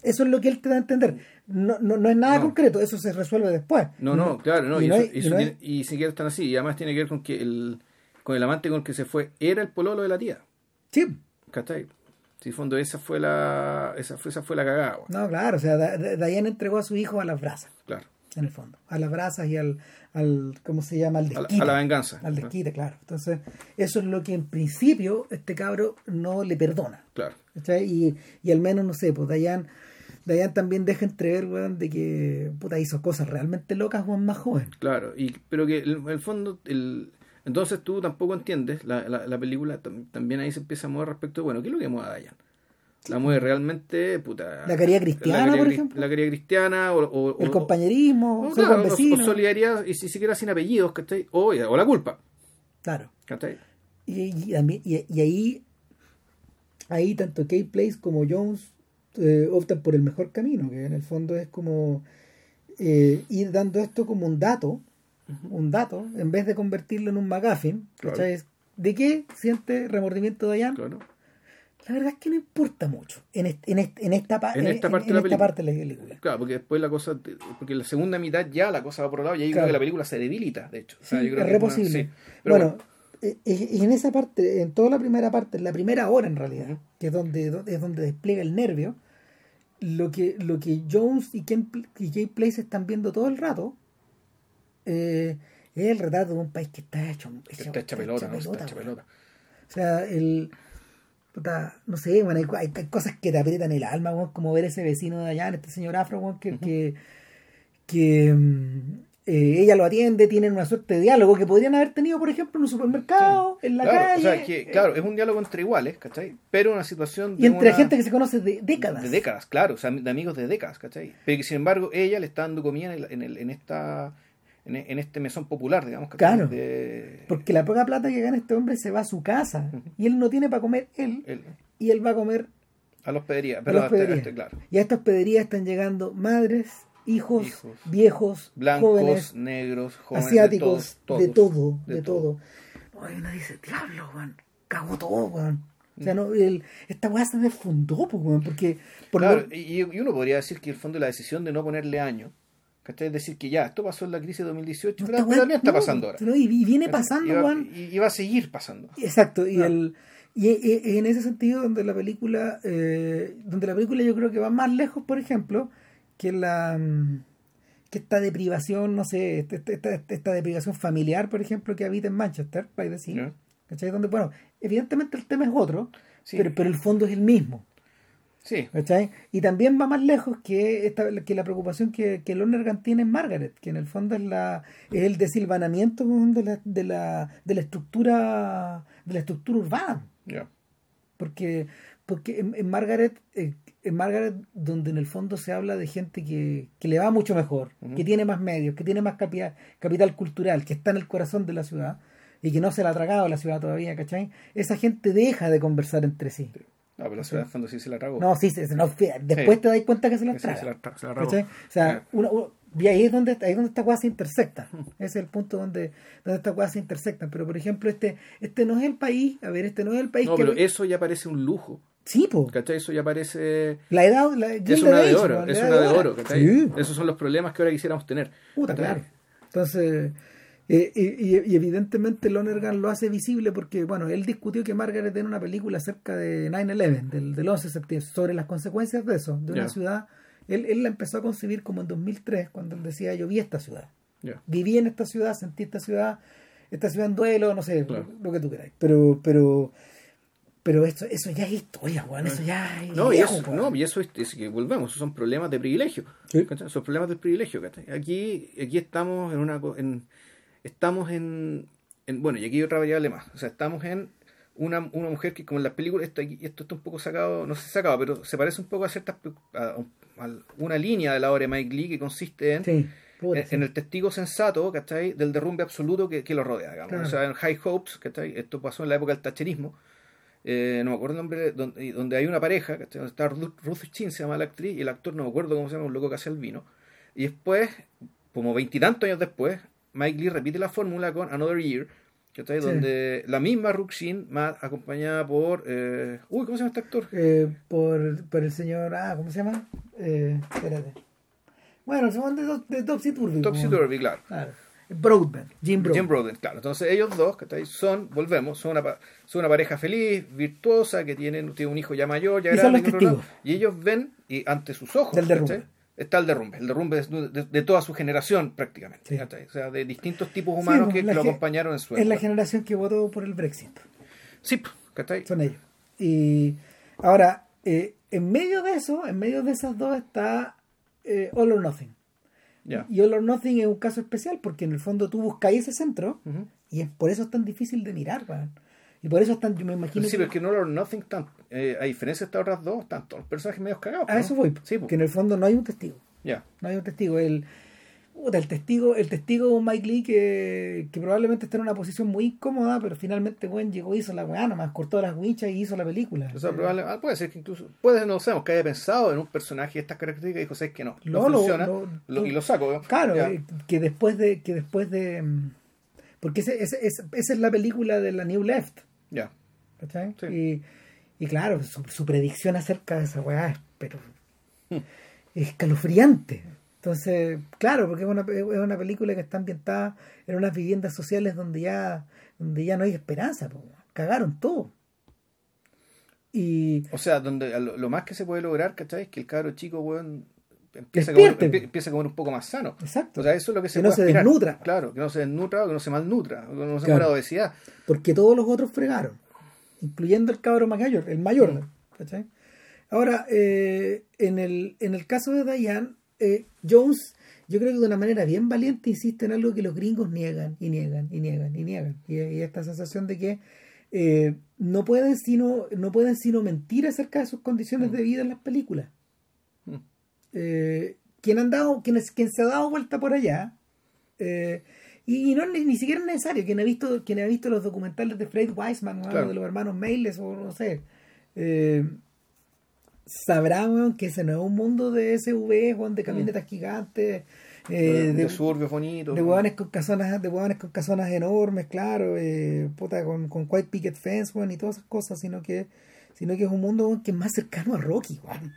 Eso es lo que él te da a entender. No, no, no es nada No. concreto, eso se resuelve después. No, no, claro, no. Y, y eso, y y eso tiene- y siquiera están así. Y además tiene que ver con que el, con el amante con el que se fue era el pololo de la tía. Sí, ¿Cachai? En fondo esa fue la, esa fue, esa fue la cagada, no, claro, o sea, Dayan entregó a su hijo a las brasas. Claro. en el fondo, a las brasas y al, al ¿cómo se llama? Al A la, desquite. a la venganza. Al desquite, claro. Entonces, eso es lo que en principio este cabro no le perdona. Claro. ¿cachai? Y, y al menos, no sé, pues Dayan, Dayan también deja entrever, weón, de que puta hizo cosas realmente locas, weón, más joven. Claro, y, pero que el- en el fondo, el, entonces tú tampoco entiendes, la, la, la película tam- también ahí se empieza a mover respecto de, bueno, ¿qué es lo que mueve a Dayan? La mueve realmente, puta... La caridad cristiana, caridad por ejemplo. La caridad cristiana o... o- El o- compañerismo, o, claro, o- solidaridad, y si siquiera sin apellidos, ¿cachai? O, o la culpa, Claro. ¿cachai? Y, y- y ahí, ahí tanto Kate Place como Jones eh, optan por el mejor camino, que en el fondo es como eh, ir dando esto como un dato, un dato, en vez de convertirlo en un McGuffin, Claro. ¿De qué siente remordimiento Dayan? Claro. La verdad es que no importa mucho en, est- en, est- en esta, En esta parte de la esta película. parte de la película. Claro, porque después la cosa, porque en la segunda mitad ya la cosa va por otro lado y ahí Claro. creo que la película se debilita, de hecho. O sea, Sí, yo creo es que re una- posible. sí. Pero bueno, eh, eh, y en esa parte, en toda la primera parte, en la primera hora en realidad, que es donde, do- es donde despliega el nervio, lo que, lo que Jones y Kate Place están viendo todo el rato eh, es el retrato de un país que está hecho, está hecha pelota. Está pelota. O sea, el. puta, no sé, bueno, hay, cosas que te aprietan el alma, como ver ese vecino de allá, este señor afro, que, que, que, eh, ella lo atiende, tienen una suerte de diálogo que podrían haber tenido, por ejemplo, en un supermercado, en la Claro, calle. o sea, que, eh, claro, es un diálogo entre iguales, ¿cachai? Pero una situación y entre una- gente que se conoce de décadas. De décadas, claro, o sea, de amigos de décadas, ¿cachai? Pero que sin embargo ella le está dando comida en, el- en, el- en esta en, en este mesón popular, digamos, ¿cachai? Claro. De- Porque la poca plata que gana este hombre se va a su casa y él no tiene para comer él el- y él va a comer a la hospedería, a pero la hasta- hospedería. hasta- claro. Y a esta hospedería están llegando madres, hijos, Hijos, viejos, Blancos, jóvenes, negros, jóvenes, asiáticos, de, todos, de todo, de, de todo. Ay, uno dice, diablo, weón, cagó todo, weón. O sea, no, el- esta weá se desfundó, pues, porque por Claro, lo- y, y uno podría decir que el fondo de la decisión de no ponerle año, ¿cachai? Es decir, que ya, esto pasó en la crisis de 2018, no, pero también está no, pasando ahora. no, y, y viene pasando, y va, weón. y, y va a seguir pasando. Exacto, y el y, en ese sentido donde la película eh, donde la película yo creo que va más lejos, por ejemplo, que la mm, que esta deprivación, no sé, esta, esta, esta deprivación familiar, por ejemplo, que habita en Manchester, by the sea. ¿cachai? Donde, bueno, evidentemente el tema es otro, Sí. pero, pero el fondo es el mismo. Sí, ¿cachai? Y también va más lejos que, esta, que la preocupación que, que Lonergan tiene en Margaret, que en el fondo es la es el desilvanamiento de la, de la, de la estructura de la estructura urbana. Porque, porque en, en Margaret, eh, en Margaret, donde en el fondo se habla de gente que, que le va mucho mejor, que tiene más medios, que tiene más capital, capital cultural, que está en el corazón de la ciudad y que no se la ha tragado la ciudad todavía, ¿cachai? Esa gente deja de conversar entre sí. No, pero la ciudad de fondo sí se la tragó. No, sí, se- no, después Sí. te das cuenta que se la Sí, traga. se la, tra- se la tragó. ¿cachai? O sea, una- una- y ahí es donde ahí es donde esta cosa se intersecta. Ese es el punto donde, donde estas cosas se intersectan. Pero por ejemplo, este, este no es el país, a ver, este no es el país No, que pero eso ya parece un lujo Sí, po. ¿Cachai? Eso ya parece. La edad. La, Es una de oro, es una de oro. oro, ¿cachai? Sí. Esos son los problemas que ahora quisiéramos tener. Puta, ¿cachai? claro. Entonces, eh, y, y- y evidentemente Lonergan lo hace visible porque, bueno, él discutió que Margaret era una película acerca de 9-11, del, del 11 de septiembre, sobre las consecuencias de eso, de una ciudad. Él, él la empezó a concebir como en 2003, cuando él decía, yo vi esta ciudad. Viví en esta ciudad, sentí esta ciudad, esta ciudad en duelo, no sé, Claro. lo, lo que tú queráis. Pero, pero, pero esto, eso ya es historia, weón, eso ya es No, y viejo, eso, weón. no, y eso es, es que volvemos, esos son problemas de privilegio. Sí. Son problemas del privilegio. Aquí, aquí estamos en una en, estamos en, en- bueno, y aquí hay otra variable más. O sea, estamos en una, una mujer que como en las películas, esto, aquí- esto está un poco sacado, no sé si sacado, pero se parece un poco a ciertas a, a una línea de la obra de Mike Lee que consiste en Sí, puta, en, sí. en el testigo sensato, ¿cachai? Del derrumbe absoluto que, que lo rodea, digamos. Claro. O sea, en High Hopes, ¿cachai? Esto pasó en la época del tacherismo. Eh, no me acuerdo el nombre, donde, donde hay una pareja, ¿cachai? Donde está Ruth, Ruth Chin, se llama la actriz, y el actor no me acuerdo cómo se llama, un loco que hace el vino. Y después, como veintitantos años después, Mike Lee repite la fórmula con Another Year. Donde la misma más acompañada por... eh, uy, ¿cómo se llama este actor? Eh, por, por el señor, ah, ¿cómo se llama? Eh, espérate. Bueno, se llaman de, Topsy Turvy. Topsy Turvy, claro. Claro. Broadband, Jim Broadband. Jim claro. Entonces ellos dos, ¿cachai? Son, volvemos, son una, pa- son una pareja feliz, virtuosa, que tienen, tiene un hijo ya mayor, ya Y son grande, los que otro lado, testigos. y ellos ven, y ante sus ojos, Del derrumbe. Está el derrumbe, el derrumbe de, de- de toda su generación prácticamente, o sea, de distintos tipos humanos pues, que, lo acompañaron en su Es la generación que votó por el Brexit. Sí, ¿cachai? Son ellos. Y ahora, eh, en medio de eso, en medio de esas dos está eh, All or Nothing. Ya. Y All or Nothing es un caso especial porque en el fondo tú buscáis ese centro y es por eso es tan difícil de mirar, weón. Y por eso es tan, yo me imagino. Sí, pero es que No Lord Nothing, tan, eh, a diferencia de estas otras dos, están todos los personajes medios cagados. a ¿no? eso voy. Sí, que en el fondo no hay un testigo. ya. No hay un testigo. El, el testigo, el testigo Mike Lee que, que probablemente está en una posición muy incómoda, pero finalmente bueno, llegó, hizo la weá, nomás cortó las winchas y hizo la película. O sea, probable- ah, puede ser que incluso, puede no lo sabemos, que haya pensado en un personaje de estas características y dijo, ¿sabes que no? No, No, lo- funciona, lo- lo- y lo saco. ¿no? Claro, eh, que después de, que después de mm, porque ese, ese- ese- esa es la película de la New Left, Ya. Y, y claro, su, su predicción acerca de esa weá es pero Hmm. escalofriante. Entonces, claro, porque es una, es una película que está ambientada en unas viviendas sociales donde ya, donde ya no hay esperanza, po. cagaron todo. Y O sea, donde lo, lo más que se puede lograr, ¿cachai? Es que el cabro chico, weón, empieza a, comer, a comer un poco más sano. exacto, O sea, eso es lo que se Que no se aspirar. desnutra. Claro, que no se desnutra o que no se malnutra, o que no se Claro. muera de obesidad. porque todos los otros fregaron, incluyendo el cabro mayor, el mayor. ¿cachai? Ahora, eh, en, el, en el caso de Diane, eh, Jones, yo creo que de una manera bien valiente insiste en algo que los gringos niegan y niegan y niegan y niegan. Y, y esta sensación de que eh, no, pueden sino, no pueden sino mentir acerca de sus condiciones de vida en las películas. Mm. Eh, quien, han dado, quien, es- quien se ha dado vuelta por allá, eh, y, y no ni, ni siquiera es necesario, quien ha visto, quien ha visto los documentales de Fred Weisman, weón, Claro. de los hermanos Meiles, o no sé, eh, sabrá que ese no es un mundo de SUV, de camionetas gigantes, eh, de, de, suburbios bonitos. de hueones con casonas, de hueones con casonas enormes, claro, eh, puta, con, con white picket fence, y todas esas cosas, sino que, sino que es un mundo que es más cercano a Rocky, weón.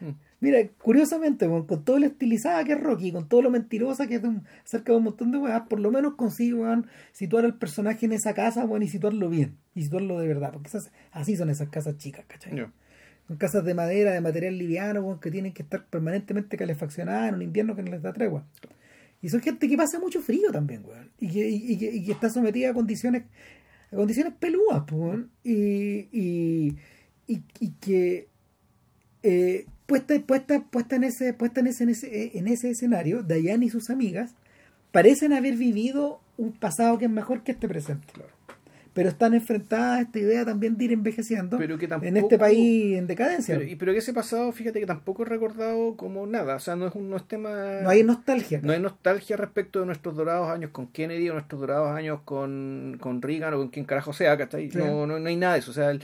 Mm. Mira, curiosamente, con todo lo estilizada que es Rocky, con todo lo mentirosa que es de un- acerca de un montón de weas, por lo menos consigue, weón, situar al personaje en esa casa, weón, y situarlo bien, y situarlo de verdad, porque esas, así son esas casas chicas, ¿cachai? Son casas de madera, de material liviano, weón, que tienen que estar permanentemente calefaccionadas en un invierno que no les da tregua. Y son gente que pasa mucho frío también, weón. Y que, y, y que, y que está sometida a condiciones, a condiciones pelúas, pues, weón. Y, y que eh, puesta, puesta, puesta en ese, puesta en ese, en ese, en ese escenario, Dayan y sus amigas parecen haber vivido un pasado que es mejor que este presente. Claro. Pero están enfrentadas a esta idea también de ir envejeciendo Pero que en este país en decadencia. Pero, y- pero que ese pasado, fíjate que tampoco es recordado como nada. O sea, no es, un, no es tema. no hay nostalgia. No hay nostalgia respecto de nuestros dorados años con Kennedy o nuestros dorados años con, con Reagan o con quien carajo sea, ¿cachai? Sí. No, no, no hay nada de eso. O sea, el,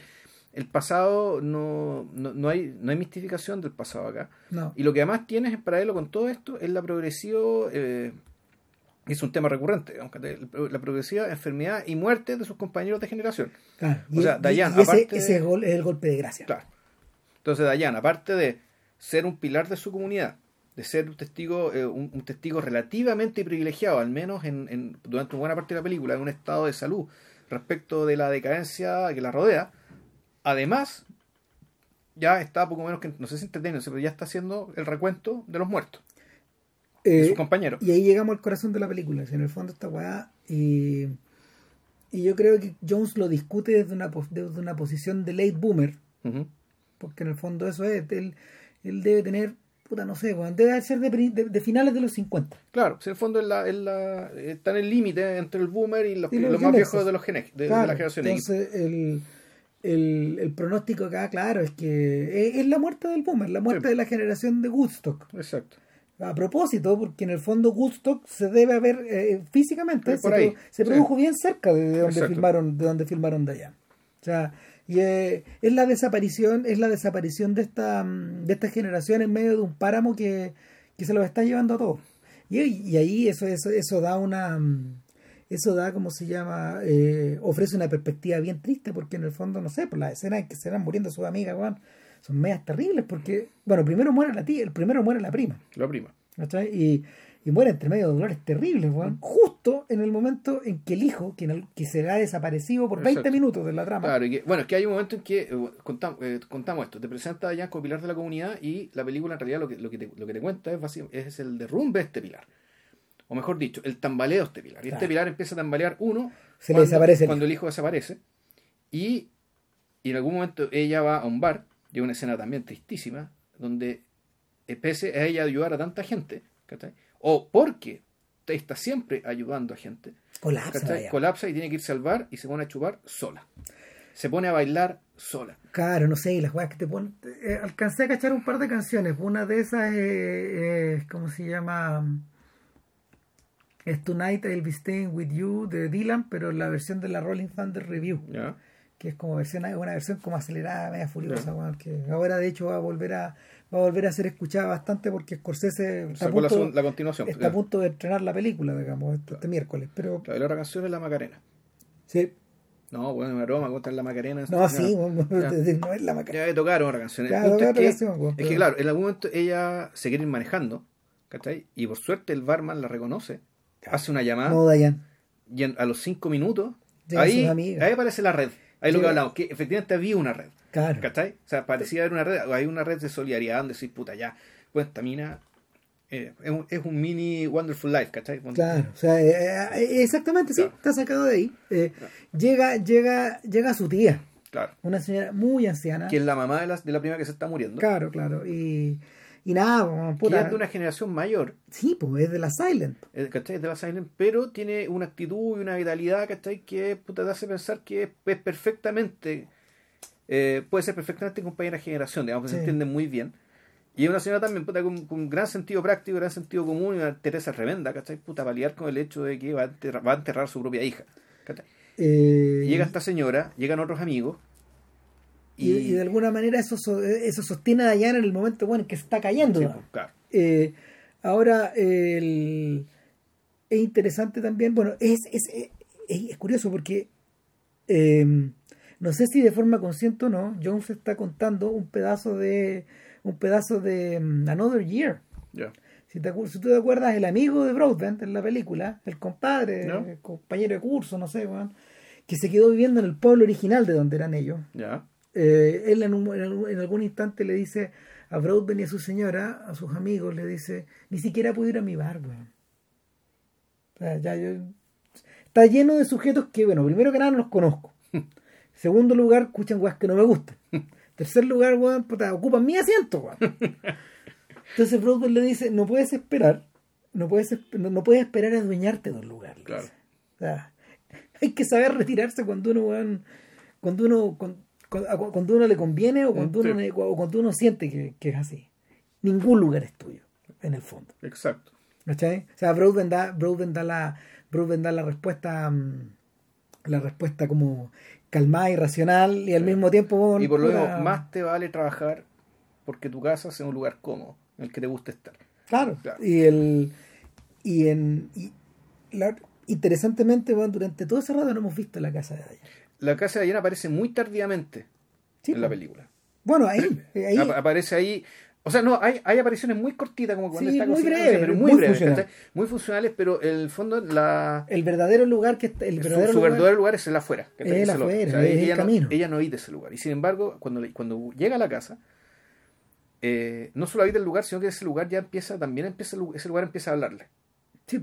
el pasado no, no, no hay, no hay mistificación del pasado acá. No. Y lo que además tienes en paralelo con todo esto es la progresivo, eh, es un tema recurrente, la progresiva enfermedad y muerte de sus compañeros de generación. Claro. O sea, Dayan, y ese, aparte ese gol- es el golpe de gracia. Claro. Entonces, Dayan, aparte de ser un pilar de su comunidad, de ser un testigo, eh, un, un testigo relativamente privilegiado, al menos en, en- durante una buena parte de la película, en un estado de salud respecto de la decadencia que la rodea, además, ya está poco menos que, no sé si entreteniéndose, pero ya está haciendo el recuento de los muertos, de Eh, sus compañeros. y ahí llegamos al corazón de la película. Si en el fondo esta weá. Y, y yo creo que Jones lo discute desde una, desde una posición de late boomer. Ujú. Porque en el fondo eso es. Él, él debe tener. Puta, no sé, weón, debe ser de, de- de finales de los 50. Claro, si en el fondo es la, es la- está en el límite entre el boomer y los, Y los los más viejos de los de, la generación X. entonces el, el, el pronóstico acá, claro, es que es, es la muerte del boomer, la muerte Sí. de la generación de Woodstock. Exacto. A propósito, porque en el fondo Woodstock se debe haber eh, físicamente, por se, ahí, se sí. produjo bien cerca de, de donde Exacto. filmaron, de donde filmaron Dayan. O sea, y eh, es la desaparición, es la desaparición de esta, mm, de esta generación en medio de un páramo que, que se los está llevando a todos. Y, y ahí eso, eso, eso da una mm, eso da como se llama eh, ofrece una perspectiva bien triste porque en el fondo no sé por las escenas en que se van muriendo sus amigas weón, son medias terribles porque bueno primero muere la tía el primero muere la prima La prima. Y, y muere entre medio de dolores terribles, weón. Justo en el momento en que el hijo, que, en el- que se ha desaparecido por 20 Exacto. minutos de la trama, Claro, y que- bueno, es que hay un momento en que eh, contam- eh, contamos esto, te presenta ya como pilar de la comunidad y la película en realidad lo que, lo que, te, lo que te cuenta es, es el derrumbe de este pilar. O mejor dicho, el tambaleo de este pilar. Y este Claro. pilar empieza a tambalear uno Se le desaparece el cuando el hijo desaparece. Y, y en algún momento ella va a un bar, y una escena también tristísima, donde eh, pese a ella ayudar a tanta gente, ¿cachai? o porque está siempre ayudando a gente, colapsa. colapsa y tiene que irse al bar y se pone a chupar sola. Se pone a bailar sola. Claro, no sé, y las weas que te ponen. eh, alcancé a cachar un par de canciones. Una de esas es. es- ¿Cómo se llama? Es Tonight I'll Be Staying With You de Dylan, pero la versión de la Rolling Thunder Review. que es como versión una versión como acelerada media furiosa que ahora de hecho va a volver a va a volver a ser escuchada bastante porque Scorsese está, a la, punto, segun- la continuación. está a punto de estrenar la película digamos este, este miércoles pero Claro, y la otra canción es La Macarena. sí No, bueno, una broma, contra La Macarena. no sí no, es la maca- Ya le tocaron otra canción. Ya, punto es, otra que, canción, weón, es pero- que, claro, en algún momento ella se quiere ir manejando, ¿cachai? Y por suerte el barman la reconoce, hace una llamada, no Dayan y en- a los cinco minutos, ahí, ahí aparece la red. Ahí lo que hablamos, que efectivamente había una red, claro ¿cachai? O sea, parecía haber una red, hay una red de solidaridad donde decís, puta, ya, pues esta mina eh, es, un, es un mini Wonderful Life, ¿cachai? Claro, o sea, eh, eh, exactamente, sí, está sacado de ahí. Eh, llega, llega, llega su tía, Claro. una señora muy anciana. Que es la mamá de la, de la prima que se está muriendo. Claro, claro. Y, y nada, pues, puta, es de una generación mayor, sí, pues es de la Silent. eh, ¿cachai? De la Silent, pero tiene una actitud y una vitalidad, ¿cachai? Que puta, te hace pensar que es perfectamente, eh, puede ser perfectamente compañera de generación, digamos, que Sí. se entienden muy bien. Y es una señora también, puta, con, con gran sentido práctico, gran sentido común y una Teresa tremenda, ¿cachai? Puta, para lidiar con el hecho de que va a enterrar, va a, enterrar a su propia hija, ¿cachai? Eh, Llega esta señora, llegan otros amigos, y, y de alguna manera eso, so- eso sostiene a Diana en el momento bueno, en que se está cayendo. Sí, pues, claro. Eh, ahora, el- es interesante también, bueno, es, es, es, es curioso porque eh, no sé si de forma consciente o no, Jones está contando un pedazo de un pedazo de mm, Another Year. Ya. Si, te, si tú te acuerdas, el amigo de Broadbent en la película, el compadre, ¿No? el compañero de curso, no sé, weón, que se quedó viviendo en el pueblo original de donde eran ellos. Ya. Eh, él en, un- en algún- en algún instante le dice a Broadbent y a su señora, a sus amigos, le dice, ni siquiera puedo ir a mi bar, weón. O sea, ya yo- está lleno de sujetos que, bueno, primero que nada no los conozco. Segundo lugar, escuchan weas que no me gustan. Tercer lugar, weón, puta, ocupan mi asiento, weón. Entonces Broadwell le dice, no puedes esperar, no puedes, no, no puedes esperar a adueñarte de un lugar. Claro. O sea, hay que saber retirarse cuando uno, weón, cuando uno, cuando, cuando- uno le conviene o cuando Sí. uno, le- o cuando uno siente que, que es así. Ningún lugar es tuyo, en el fondo. Exacto. ¿Cachai? O sea, Broadbent da, Broadbent da la, Broadbent da la respuesta, mm, la respuesta como calmada y racional y al Sí. mismo tiempo Y por lo menos, más te vale trabajar porque tu casa sea un lugar cómodo, en el que te guste estar. Claro. Claro. Y el y en y, la- interesantemente, bueno, durante todo ese rato no hemos visto la casa de Dayan. La casa de Diana aparece muy tardíamente Sí, en la película. Bueno, ahí, ahí Ap- aparece ahí. O sea, no, hay, hay apariciones muy cortitas, como cuando Sí, está muy breves, pero muy, muy breves. Muy funcionales, pero en el fondo la, el verdadero lugar que está, el verdadero su lugar- verdadero lugar es el afuera. Es el afuera, es el ella, camino. No, ella no habita ese lugar. Y sin embargo, cuando, cuando llega a la casa, eh, no solo habita el lugar, sino que ese lugar ya empieza, también empieza, ese lugar empieza a hablarle. Sí.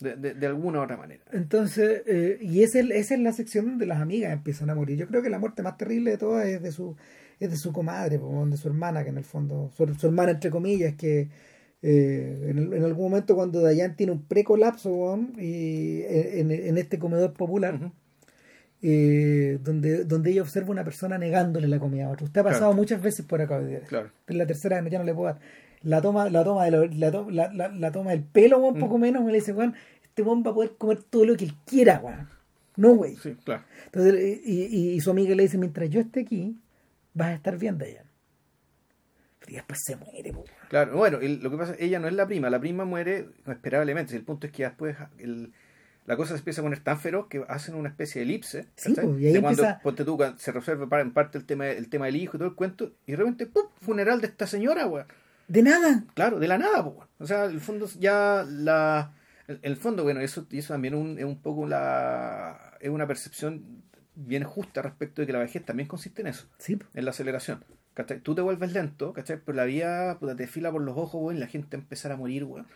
De, de, de alguna u otra manera. Entonces, eh, y esa es, esa es la sección donde las amigas empiezan a morir. Yo creo que la muerte más terrible de todas es de su, es de su comadre, de su hermana, que en el fondo, su, su hermana entre comillas, que eh, en, el- en algún momento cuando Dayan tiene un precolapso y en, en este comedor popular. Eh, donde, donde ella observa una persona negándole la comida a otro. Usted ha pasado Claro. muchas veces por acá. Claro. Pero la tercera ya no le puedo dar. La toma, la toma, de la, to- la, la- la toma del pelo, Mm. poco menos, me le dice, weón, este weón va a poder comer todo lo que él quiera, weón. No, güey. Sí, claro. Entonces, y, y- y su amiga le dice, mientras yo esté aquí, vas a estar bien, Dayan. Pero y después se muere, weón. Claro, bueno, el- lo que pasa es que ella no es la prima, la prima muere esperablemente. El punto es que después el- la cosa se empieza a poner tan feroz que hacen una especie de elipse. Sí, pues, y ahí de cuando empieza- ponte tú, se resuelve para, en parte el tema, el tema del hijo y todo el cuento, y de repente, ¡pum! funeral de esta señora, weón. De nada. Claro, de la nada, pues. weón. O sea, el fondo ya la. El, el fondo, bueno, eso, eso también es un, es un poco la. Es una percepción bien justa respecto de que la vejez también consiste en eso Sí, en la aceleración. ¿cachai? Tú te vuelves lento, ¿cachai? Pero la vida puta, te fila por los ojos, weón, y la gente empezar a morir, weón.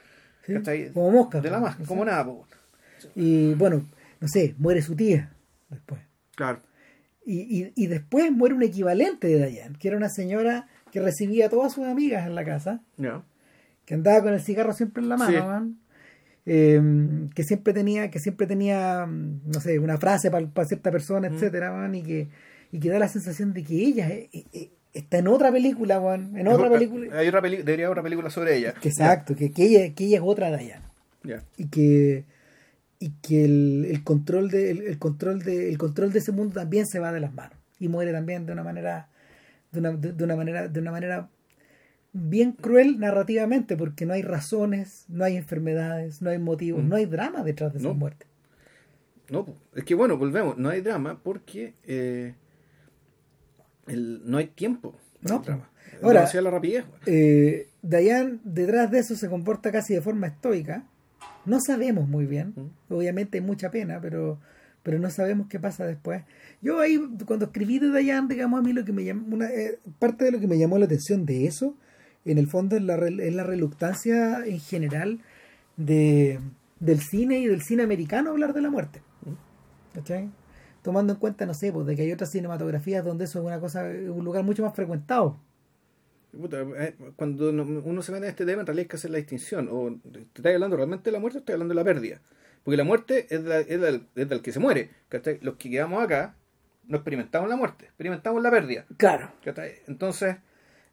Sí. Como mosca. De la más, como nada, weón. Y bueno, no sé, muere su tía después. Claro. Y, y, y después muere un equivalente de Dayan, que era una señora que recibía a todas sus amigas en la casa, Ya. que andaba con el cigarro siempre en la mano, Sí. Eh, que siempre tenía, que siempre tenía, mm, no sé, una frase para cierta persona, Mm. etcétera, weón, y que, y que da la sensación de que ella eh, eh, eh, está en otra película, weón, en otra película. Hay otra peli- debería haber otra película sobre ella. Que exacto, que, que ella, que ella es otra Dayan. Ya. y que y que el, el control de el, el control de el control de ese mundo también se va de las manos y muere también de una manera de una, de, de una manera de una manera bien cruel narrativamente porque no hay razones no hay enfermedades no hay motivos Mm. no hay drama detrás de esa No. muerte No, es que bueno, volvemos. No hay drama porque eh, el, no hay tiempo. No. drama. Ahora- Demasiada la rapidez. eh, Dayan detrás de eso se comporta casi de forma estoica no sabemos muy bien. Obviamente mucha pena pero pero no sabemos qué pasa después. Yo ahí cuando escribí de Dayan digamos a mí lo que me llamó una, eh, parte de lo que me llamó la atención de eso en el fondo es la, es la reluctancia en general de del cine y del cine americano a hablar de la muerte. ¿cachai? tomando en cuenta no sé pues de que hay otras cinematografías donde eso es una cosa un lugar mucho más frecuentado cuando no- uno se mete en este tema, en realidad hay que hacer la distinción. O te estás hablando realmente de la muerte o estás hablando de la pérdida. Porque la muerte es, la- es, del, es del que se muere. Los que quedamos acá no experimentamos la muerte, experimentamos la pérdida. claro. Entonces,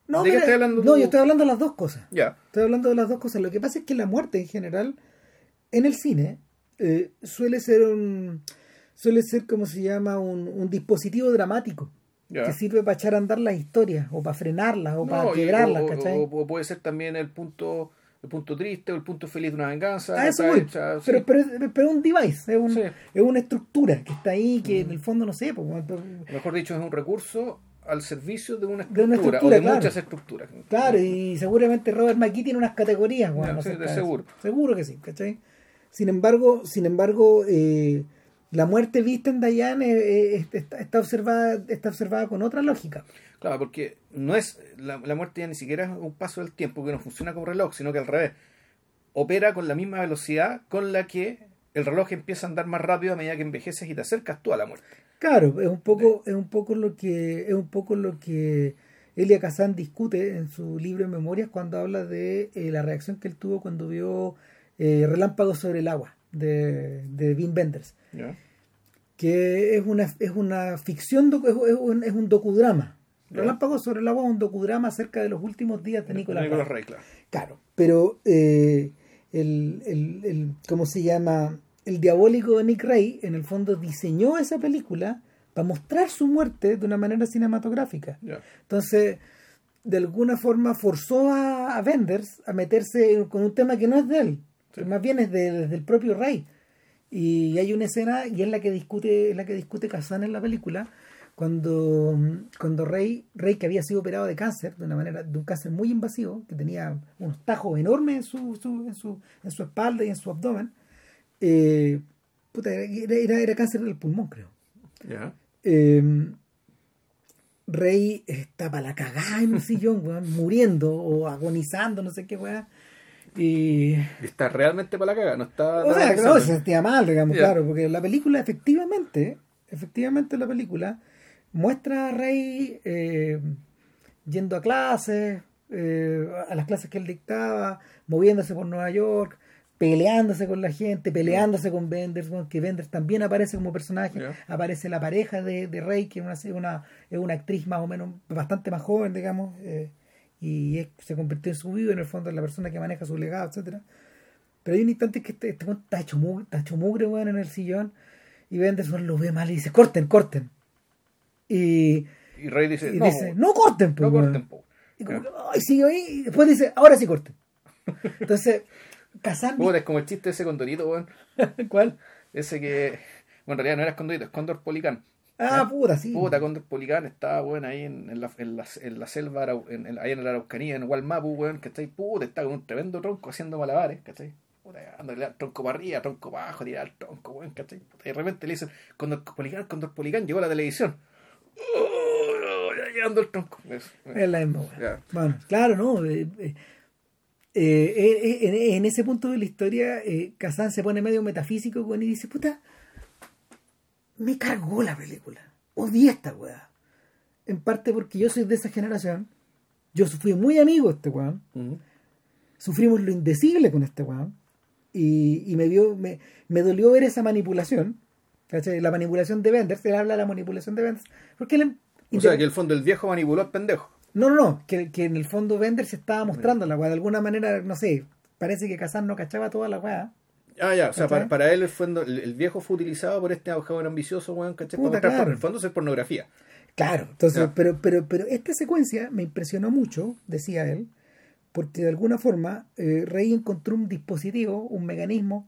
no, ¿de qué pero- estás hablando no tú? yo estoy hablando de las dos cosas ya. Estoy hablando de las dos cosas. Lo que pasa es que la muerte en general, en el cine, eh, suele ser un. suele ser como se llama un, un dispositivo dramático que sirve para echar a andar las historias o para frenarlas o para No, quebrarlas, o, ¿cachai? o- o puede ser también el punto el punto triste o el punto feliz de una venganza. eso ¿cachai? voy. O sea, sí. pero, pero, pero un device, es, un- Sí. es una estructura que está ahí que en el fondo no sé. pues, Mejor dicho, es un recurso al servicio de una De estructura, una o de claro. muchas estructuras. Claro, y seguramente Robert McKee tiene unas categorías, bueno, no sí, sé, de seguro. Seguro que sí, ¿cachai? Sin embargo, sin embargo, eh, la muerte vista en Dayan eh, eh, está, está observada, está observada con otra lógica. Claro, porque no es la, la muerte ya ni siquiera es un paso del tiempo que no funciona como reloj, sino que al revés. Opera con la misma velocidad con la que el reloj empieza a andar más rápido a medida que envejeces y te acercas tú a la muerte. Claro, es un poco, es un poco lo que, es un poco lo que Elia Kazan discute en su libro de memorias cuando habla de eh, la reacción que él tuvo cuando vio eh, Relámpagos sobre el agua de, de Wim Wenders. Que es una, es una ficción, es, es un, es un docudrama. Ya. Relámpagos sobre el agua es un docudrama acerca de los últimos días de Nicolás, Nicolás Rey. Claro. Claro, pero eh, el, el, el, ¿cómo se llama? El diabólico de Nick Ray, en el fondo, diseñó esa película para mostrar su muerte de una manera cinematográfica. Entonces, de alguna forma forzó a, a Wenders a meterse con un tema que no es de él, que más bien es de- desde el propio Rey. Y hay una escena, y es la que discute, es la que discute Kazan en la película, cuando, cuando Rey, Rey, que había sido operado de cáncer, de una manera, de un cáncer muy invasivo, que tenía unos tajos enormes en su, su, en su, en su espalda y en su abdomen, eh, puta, era, era, era cáncer del pulmón, creo. Eh, Rey está para la cagada en un sillón, weón, muriendo o agonizando, no sé qué, weón. Y. Está realmente para la caga, no está. O sea, no, se sentía mal, digamos, Ya. claro, porque la película, efectivamente, efectivamente la película muestra a Rey eh, yendo a clases, eh, a las clases que él dictaba, moviéndose por Nueva York, peleándose con la gente, peleándose con Benders, que Benders también aparece como personaje, Ya. aparece la pareja de, de Rey, que es una, una, es una actriz más o menos bastante más joven, digamos, eh, y es- se convirtió en su vivo, en el fondo, en la persona que maneja su legado, etcétera Pero hay un instante que este, este está hecho mugre, está hecho mugre, weón, en el sillón, y Benderson lo ve mal y dice, corten, corten. Y, Y Rey dice, y no, dice, no corten, po, no weón". corten, po. Y como ay, sigue ahí, y después dice, ahora sí corten. Entonces, Kazan, Puta, es como el chiste ese condorito, weón. ¿cuál? Ese que. Bueno, en realidad no era condorito, es Cóndor Policán. Ah, puta, sí. Puta, Cóndor Policán estaba, weón, ahí en, en, la, en, la, en la selva, ahí en la Araucanía, en Walmapu, weón, ahí, puta, está con un tremendo tronco haciendo malabares, ¿cachai? Puta, dándole tronco para arriba, tronco para abajo, tirar el tronco, weón, ¿cachai? Puta, y de repente le dicen, Cóndor Policán, Cóndor Policán, llegó a la televisión. Oh, ya llegando el tronco. Eso, Es la misma, weón. Bueno, claro, ¿no? Eh, eh, eh, eh, en, en ese punto de la historia, eh, Kazan se pone medio metafísico weón, y dice, puta, me cargó la película. Odié esta weá. En parte porque yo soy de esa generación. Yo fui muy amigo de este weón. Ujú. Sufrimos lo indecible con este weón. Y, y me, vio, me, me dolió ver esa manipulación. ¿cachai? La manipulación de Benders. Él habla de la manipulación de Benders. Porque él, O sea, que el fondo el viejo manipuló al pendejo. no, no, no, que, que en el fondo Bender se estaba mostrando la weá. De alguna manera, no sé, parece que Kazan no cachaba toda la weá. Ah, ya, o sea, para, para él el, fondo, el, el viejo fue utilizado por este joven ambicioso, weón, ¿cachai? Puta, mostrar por claro. el fondo es pornografía. Claro, entonces, pero, pero, pero esta secuencia me impresionó mucho, decía él, porque de alguna forma eh, Rey encontró un dispositivo, un mecanismo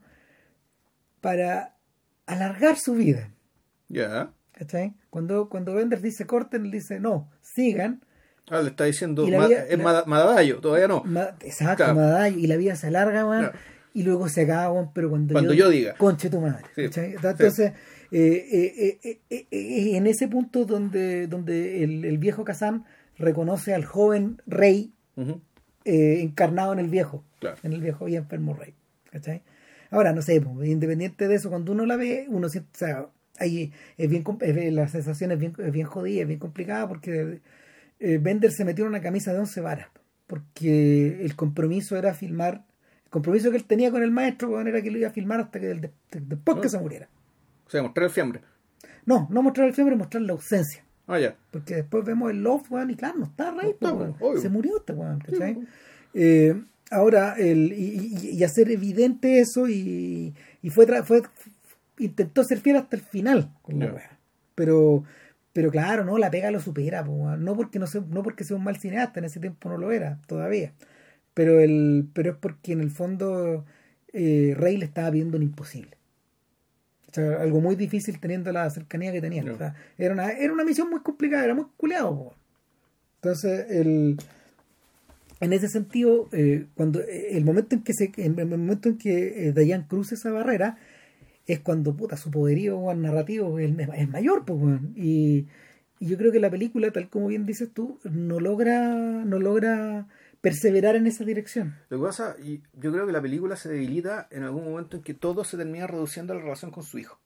para alargar su vida. Ya. ¿Cachai? Cuando, cuando Bender dice corten, él dice no, sigan. Ah, le está diciendo, vida- es la- Madavallo, todavía no. Ma- exacto, Claro. Y la vida se alarga, weón, Claro. Y luego se acaba, pero cuando, Cuando yo diga. Conche tu madre. Sí, ¿cachai? sí. Entonces, eh, eh, eh, en ese punto donde, donde el, el viejo Kazan reconoce al joven rey encarnado en el viejo, Claro. en el viejo y enfermo rey. ¿cachai? Ahora, no sé, pues, independiente de eso, cuando uno la ve, uno siente, o sea, ahí es bien, es- la sensación es bien, es bien jodida, es bien complicada, porque Bender se metió en una camisa de once varas, porque el compromiso era filmar, compromiso que él tenía con el maestro weón, era que lo iba a filmar hasta que de- de- después que Ah. se muriera. O sea, mostrar el fiambre. No, no mostrar el fiebre, mostrar la ausencia. Ah, ya. Porque después vemos el Love, weón, y claro, no está Rey, No pues, se murió este weón, ¿cachai? Sí, Eh, ahora, el, y, y- y hacer evidente eso, y, y fue, tra- fue intentó ser fiel hasta el final con la weá. Pero, pero claro, no, la pega lo supera, pues, weón. no porque no sea, no porque sea un mal cineasta, en ese tiempo no lo era, todavía. Pero el, pero es porque en el fondo eh, Rey le estaba viendo un imposible. O sea, algo muy difícil teniendo la cercanía que tenía. Ya. O sea, era una, era una misión muy complicada, era muy culeado. po. Entonces, el, en ese sentido, eh, cuando eh, el momento en que se, en el momento en que eh, Dayan cruza esa barrera, es cuando puta, su poderío narrativo es, es mayor, pues, y, y yo creo que la película, tal como bien dices tú, no logra, no logra perseverar en esa dirección. Lo que pasa, y yo creo que la película se debilita en algún momento en que todo se termina reduciendo a la relación con su hijo.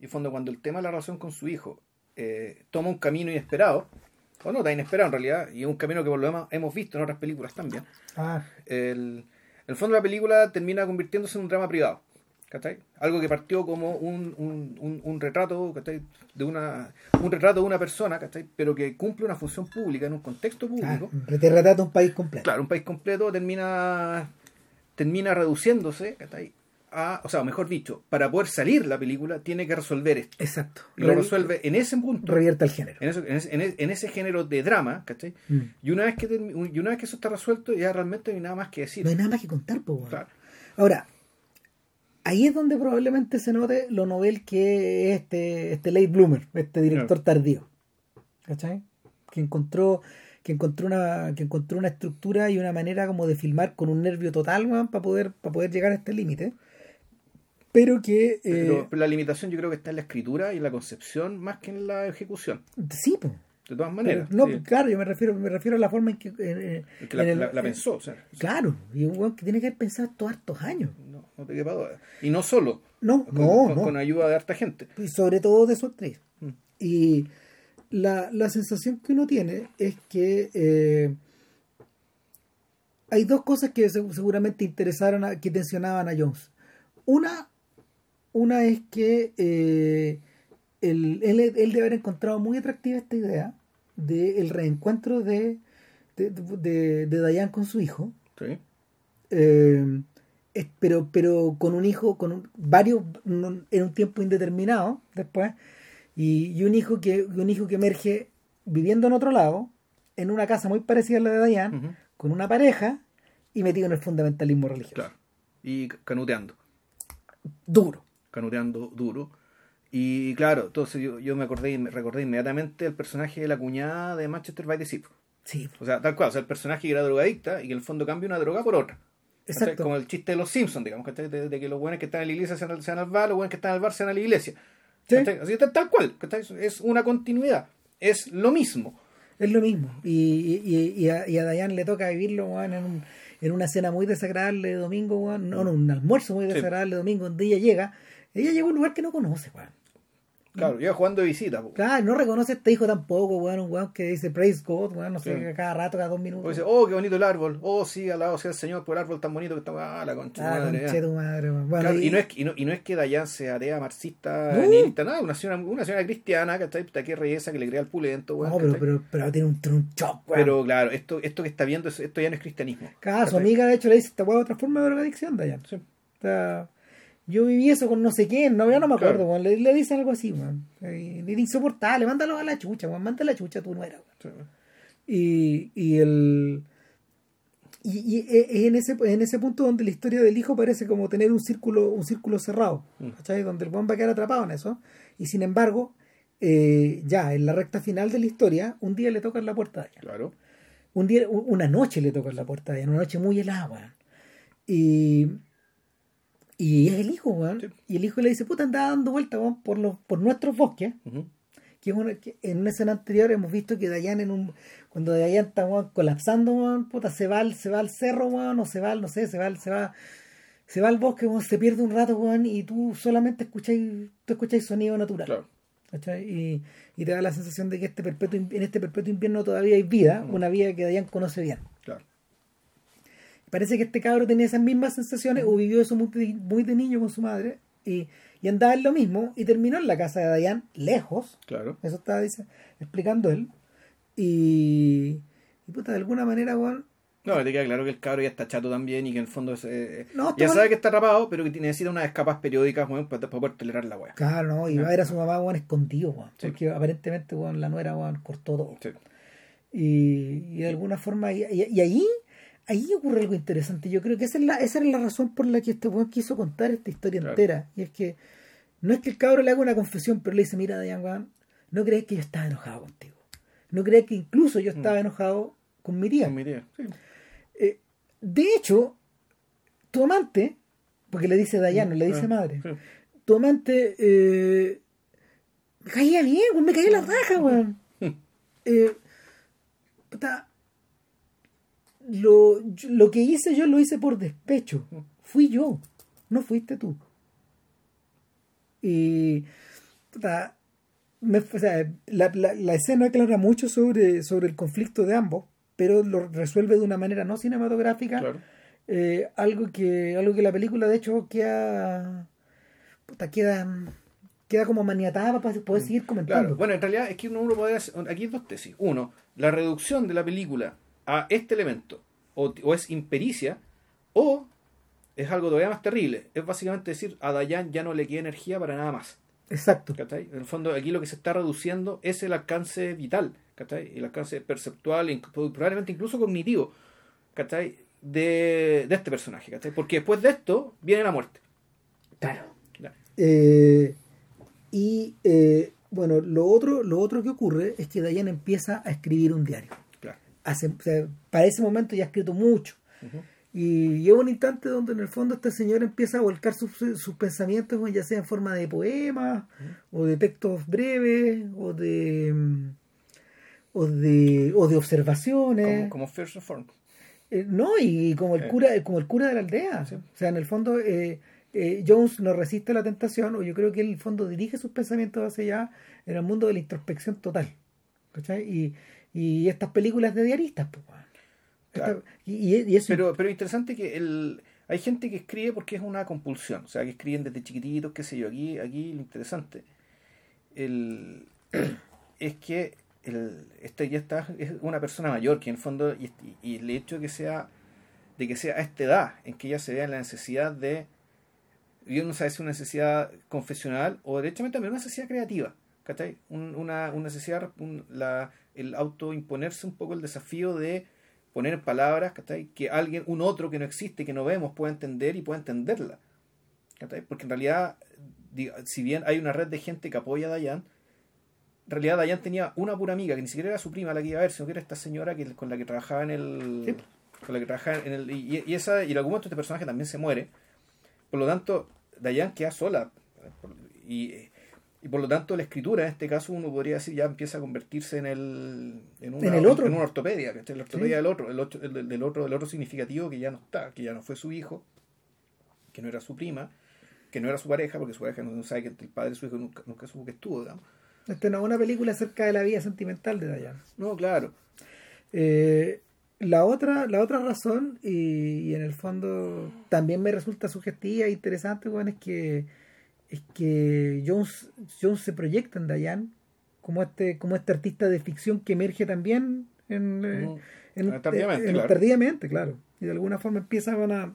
Y en fondo, cuando el tema de la relación con su hijo eh, toma un camino inesperado, o no tan inesperado en realidad, y es un camino que por lo demás hemos visto en otras películas también, Ah, el, el fondo la película termina convirtiéndose en un drama privado. ¿Cachai? Algo que partió como un, un, un, un retrato, ¿cachai? De una, un retrato de una persona, ¿cachai? Pero que cumple una función pública en un contexto público. ah, te retrata un país completo. Claro, un país completo termina termina reduciéndose, ¿cachai? A, o sea, mejor dicho, para poder salir la película tiene que resolver esto. Exacto. Y lo resuelve en ese punto, Revierte el género. en, eso- en ese, en género de drama, ¿cachai? Mm. Y una vez que y una vez que eso está resuelto, ya realmente no hay nada más que decir. No hay nada más que contar, pues. Claro. Ahora, ahí es donde probablemente se note lo novel que es este, este late bloomer, este director tardío. ¿Cachai? Que encontró, que encontró una, que encontró una estructura y una manera como de filmar con un nervio total, weón, para poder, para poder llegar a este límite. Pero que. Eh, pero la limitación yo creo que está en la escritura y en la concepción más que en la ejecución. sí, pues. De todas maneras. no, sí. claro, yo me refiero, me refiero a la forma en que. Es que la, en el- la- la pensó, o sea, Claro, y un weón que tiene que haber pensado estos hartos años. No, te quepa duda. Y no solo, No, con, no, con- no. con ayuda de harta gente. y sobre todo de su actriz. Mm. Y la, la sensación que uno tiene es que eh, hay dos cosas que se- seguramente interesaron, a, que tensionaban a Jones. Una, una es que eh, él, él, él debe haber encontrado muy atractiva esta idea del reencuentro de, de, de, de Diane con su hijo. Sí. Eh, pero pero con un hijo con un- varios en un tiempo indeterminado después y, y un hijo que un hijo que emerge viviendo en otro lado en una casa muy parecida a la de Diane Ujú, con una pareja y metido en el fundamentalismo religioso Claro. Y canuteando. duro canuteando duro. Y claro, entonces yo, yo me acordé, me recordé inmediatamente el personaje de la cuñada de Manchester by the Sea. sí O sea, tal cual, o sea, el personaje que era drogadicta y que en el fondo cambia una droga por otra. Exacto Como el chiste de los Simpsons, digamos. De, de que los buenos que están en la iglesia se van al, al bar, los buenos que están en el bar se van a la iglesia. Así tal, tal cual, ¿cachai? Es una continuidad, es lo mismo. es lo mismo y, y, y a, y a Diane le toca vivirlo weón, en, un- en una cena muy desagradable de domingo weón, no, no, un almuerzo muy desagradable de domingo donde ella llega ella llega a un lugar que no conoce weón. Claro, yo jugando de visita. po. Claro, no reconoce a este hijo tampoco, weón, un weón que dice praise God, weón, no sé, cada rato, cada dos O minutos. dice, oh, qué bonito el árbol. Oh, sí, alabado sea el Señor por el árbol tan bonito que está. Ah, la concha. ah, madre, tu madre, weón. Bueno, Claro, y, y, no es, y, no, y no es que Dayan sea atea, marxista, No. nihilista, nada, una señora, una señora cristiana, que está que reyesa, que le crea el pulento, weón, no, pero, pero, pero tiene un, un shock, weón. Pero, claro, esto, esto que está viendo, es- esto ya no es cristianismo. Claro, su amiga de hecho le dice, esta weón forma de drogadicción, Dayan. Sí. O sea, yo viví eso con no sé quién, no, yo no me acuerdo, Claro. Le, le dicen algo así, weón. Y, le insoportable, mándalo a la chucha, mándale a la chucha a tu nuera, weón. Sí. Y, y el. Y, y es en ese, en ese punto donde la historia del hijo parece como tener un círculo, un círculo cerrado, Mm. ¿cachai? Donde el buen va a quedar atrapado en eso. Y sin embargo, eh, ya en la recta final de la historia, un día le tocan la puerta de ella. Claro. Un día, una noche le tocan la puerta de ella, una noche muy helada, weón. Y, y es el hijo, weón. Sí. Y el hijo le dice, puta, andaba dando vueltas, weón, por, los, por nuestros bosques Ujú. que, es una- que en una escena anterior hemos visto que Dayan en un cuando Dayan está weón, colapsando weón, puta, se va al, se va al cerro weón, o se va al, no sé se va al- se va se va al bosque weón, se pierde un rato weón, y tú solamente escucháis tú escucháis sonido natural Claro. y, y te da la sensación de que este perpetuo, en este perpetuo invierno todavía hay vida una vida que Dayan conoce bien. Parece que este cabro tenía esas mismas sensaciones o vivió eso muy de, muy de niño con su madre y, y andaba en lo mismo y terminó en la casa de Dayan lejos Claro. eso estaba dice, explicando él. Y, y puta, de alguna manera, weón. No, te queda claro que el cabro ya está chato también y que en el fondo es, eh, No, ya sabe que está atrapado, pero que tiene- necesita unas escapas periódicas weón, para, para poder tolerar la weá. Claro, ¿no? Y va a ver a su mamá, weón, escondido, weón. Sí. Porque aparentemente, weón, la nuera, weón, cortó todo. Sí. Y, y de alguna forma, y, y- y ahí, ahí ocurre algo interesante. Yo creo que esa es la, esa es la razón por la que este weón quiso contar esta historia Claro. entera. Y es que no es que el cabro le haga una confesión, pero le dice, mira, Dayan, weón, no crees que yo estaba enojado contigo. No crees que incluso yo estaba enojado con mi tía. Con mi tía. Sí. Eh, de hecho, tu amante, porque le dice Dayano, le dice Ah, madre, tu amante eh, me caía bien, me caía la raja, weón. Eh, puta, lo, lo que hice yo lo hice por despecho. Fui yo, no fuiste tú. Y puta, me- o sea, la, la- la escena aclara mucho sobre, sobre el conflicto de ambos, pero lo resuelve de una manera no cinematográfica. Claro. Eh, algo que algo que la película de hecho queda puta, queda queda como maniatada para poder seguir comentando Claro, bueno, en realidad es que uno, uno puede hacer, aquí hay dos tesis. Uno, la reducción de la película a este elemento, o, o es impericia, o es algo todavía más terrible. Es básicamente decir, a Dayan ya no le queda energía para nada más. exacto ¿cachai? En el fondo, aquí lo que se está reduciendo es el alcance vital, ¿cachai? El alcance perceptual, probablemente incluso cognitivo, ¿cachai? De, de este personaje, ¿cachai? Porque después de esto viene la muerte. Claro. Eh, y eh, bueno, lo otro, lo otro que ocurre es que Dayan empieza a escribir un diario. Claro. Hace, o sea, para ese momento ya ha escrito mucho. Y llega un instante donde en el fondo este señor empieza a volcar sus, sus pensamientos, ya sea en forma de poemas, o de textos breves, o de o de, o de observaciones. Como, First Reform. Eh, no, y como el eh. cura, como el cura de la aldea. O sea, en el fondo eh, Jones no resiste la tentación, o yo creo que en el fondo dirige sus pensamientos hacia allá en el mundo de la introspección total. Y, y estas películas de diaristas, pues, y, pero, pero interesante que el, hay gente que escribe porque es una compulsión, o sea, que escriben desde chiquititos, qué sé yo. Aquí, aquí lo interesante el, es que el, este ya está, es una persona mayor que en el fondo, y, y, el hecho de que sea de que sea a esta edad en que ella se vea en la necesidad de yo no sé si es una necesidad confesional o derechamente también una necesidad creativa ¿cachai? una, una necesidad la, el autoimponerse un poco el desafío de poner en palabras ¿cachai? que alguien, un otro que no existe, que no vemos, pueda entender y pueda entenderla ¿cachai? porque en realidad si bien hay una red de gente que apoya a Dayan en realidad Dayan tenía una pura amiga que ni siquiera era su prima la que iba a ver, sino que era esta señora que, con la que trabajaba en el. Con la que trabajaba en el. Y, y, esa, y en algún momento este personaje también se muere. Por lo tanto, Dayan queda sola. Y, y por lo tanto, la escritura, en este caso, uno podría decir, ya empieza a convertirse en el. En, una, el otro? En una ortopedia, que la ortopedia del otro, el, otro, el, del otro, del otro significativo que ya no está, que ya no fue su hijo, que no era su prima, que no era su pareja, porque su pareja no sabe que el padre de su hijo nunca, nunca supo que estuvo, digamos esta no es una película acerca de la vida sentimental de Diana. No, claro. Eh, la otra, la otra razón, y, en el fondo también me resulta sugestiva e interesante, bueno, es que es que Jones, Jones se proyecta en Diane como este, como este artista de ficción que emerge también en, eh, en, tardíamente, claro. tardíamente, claro. Y de alguna forma empieza a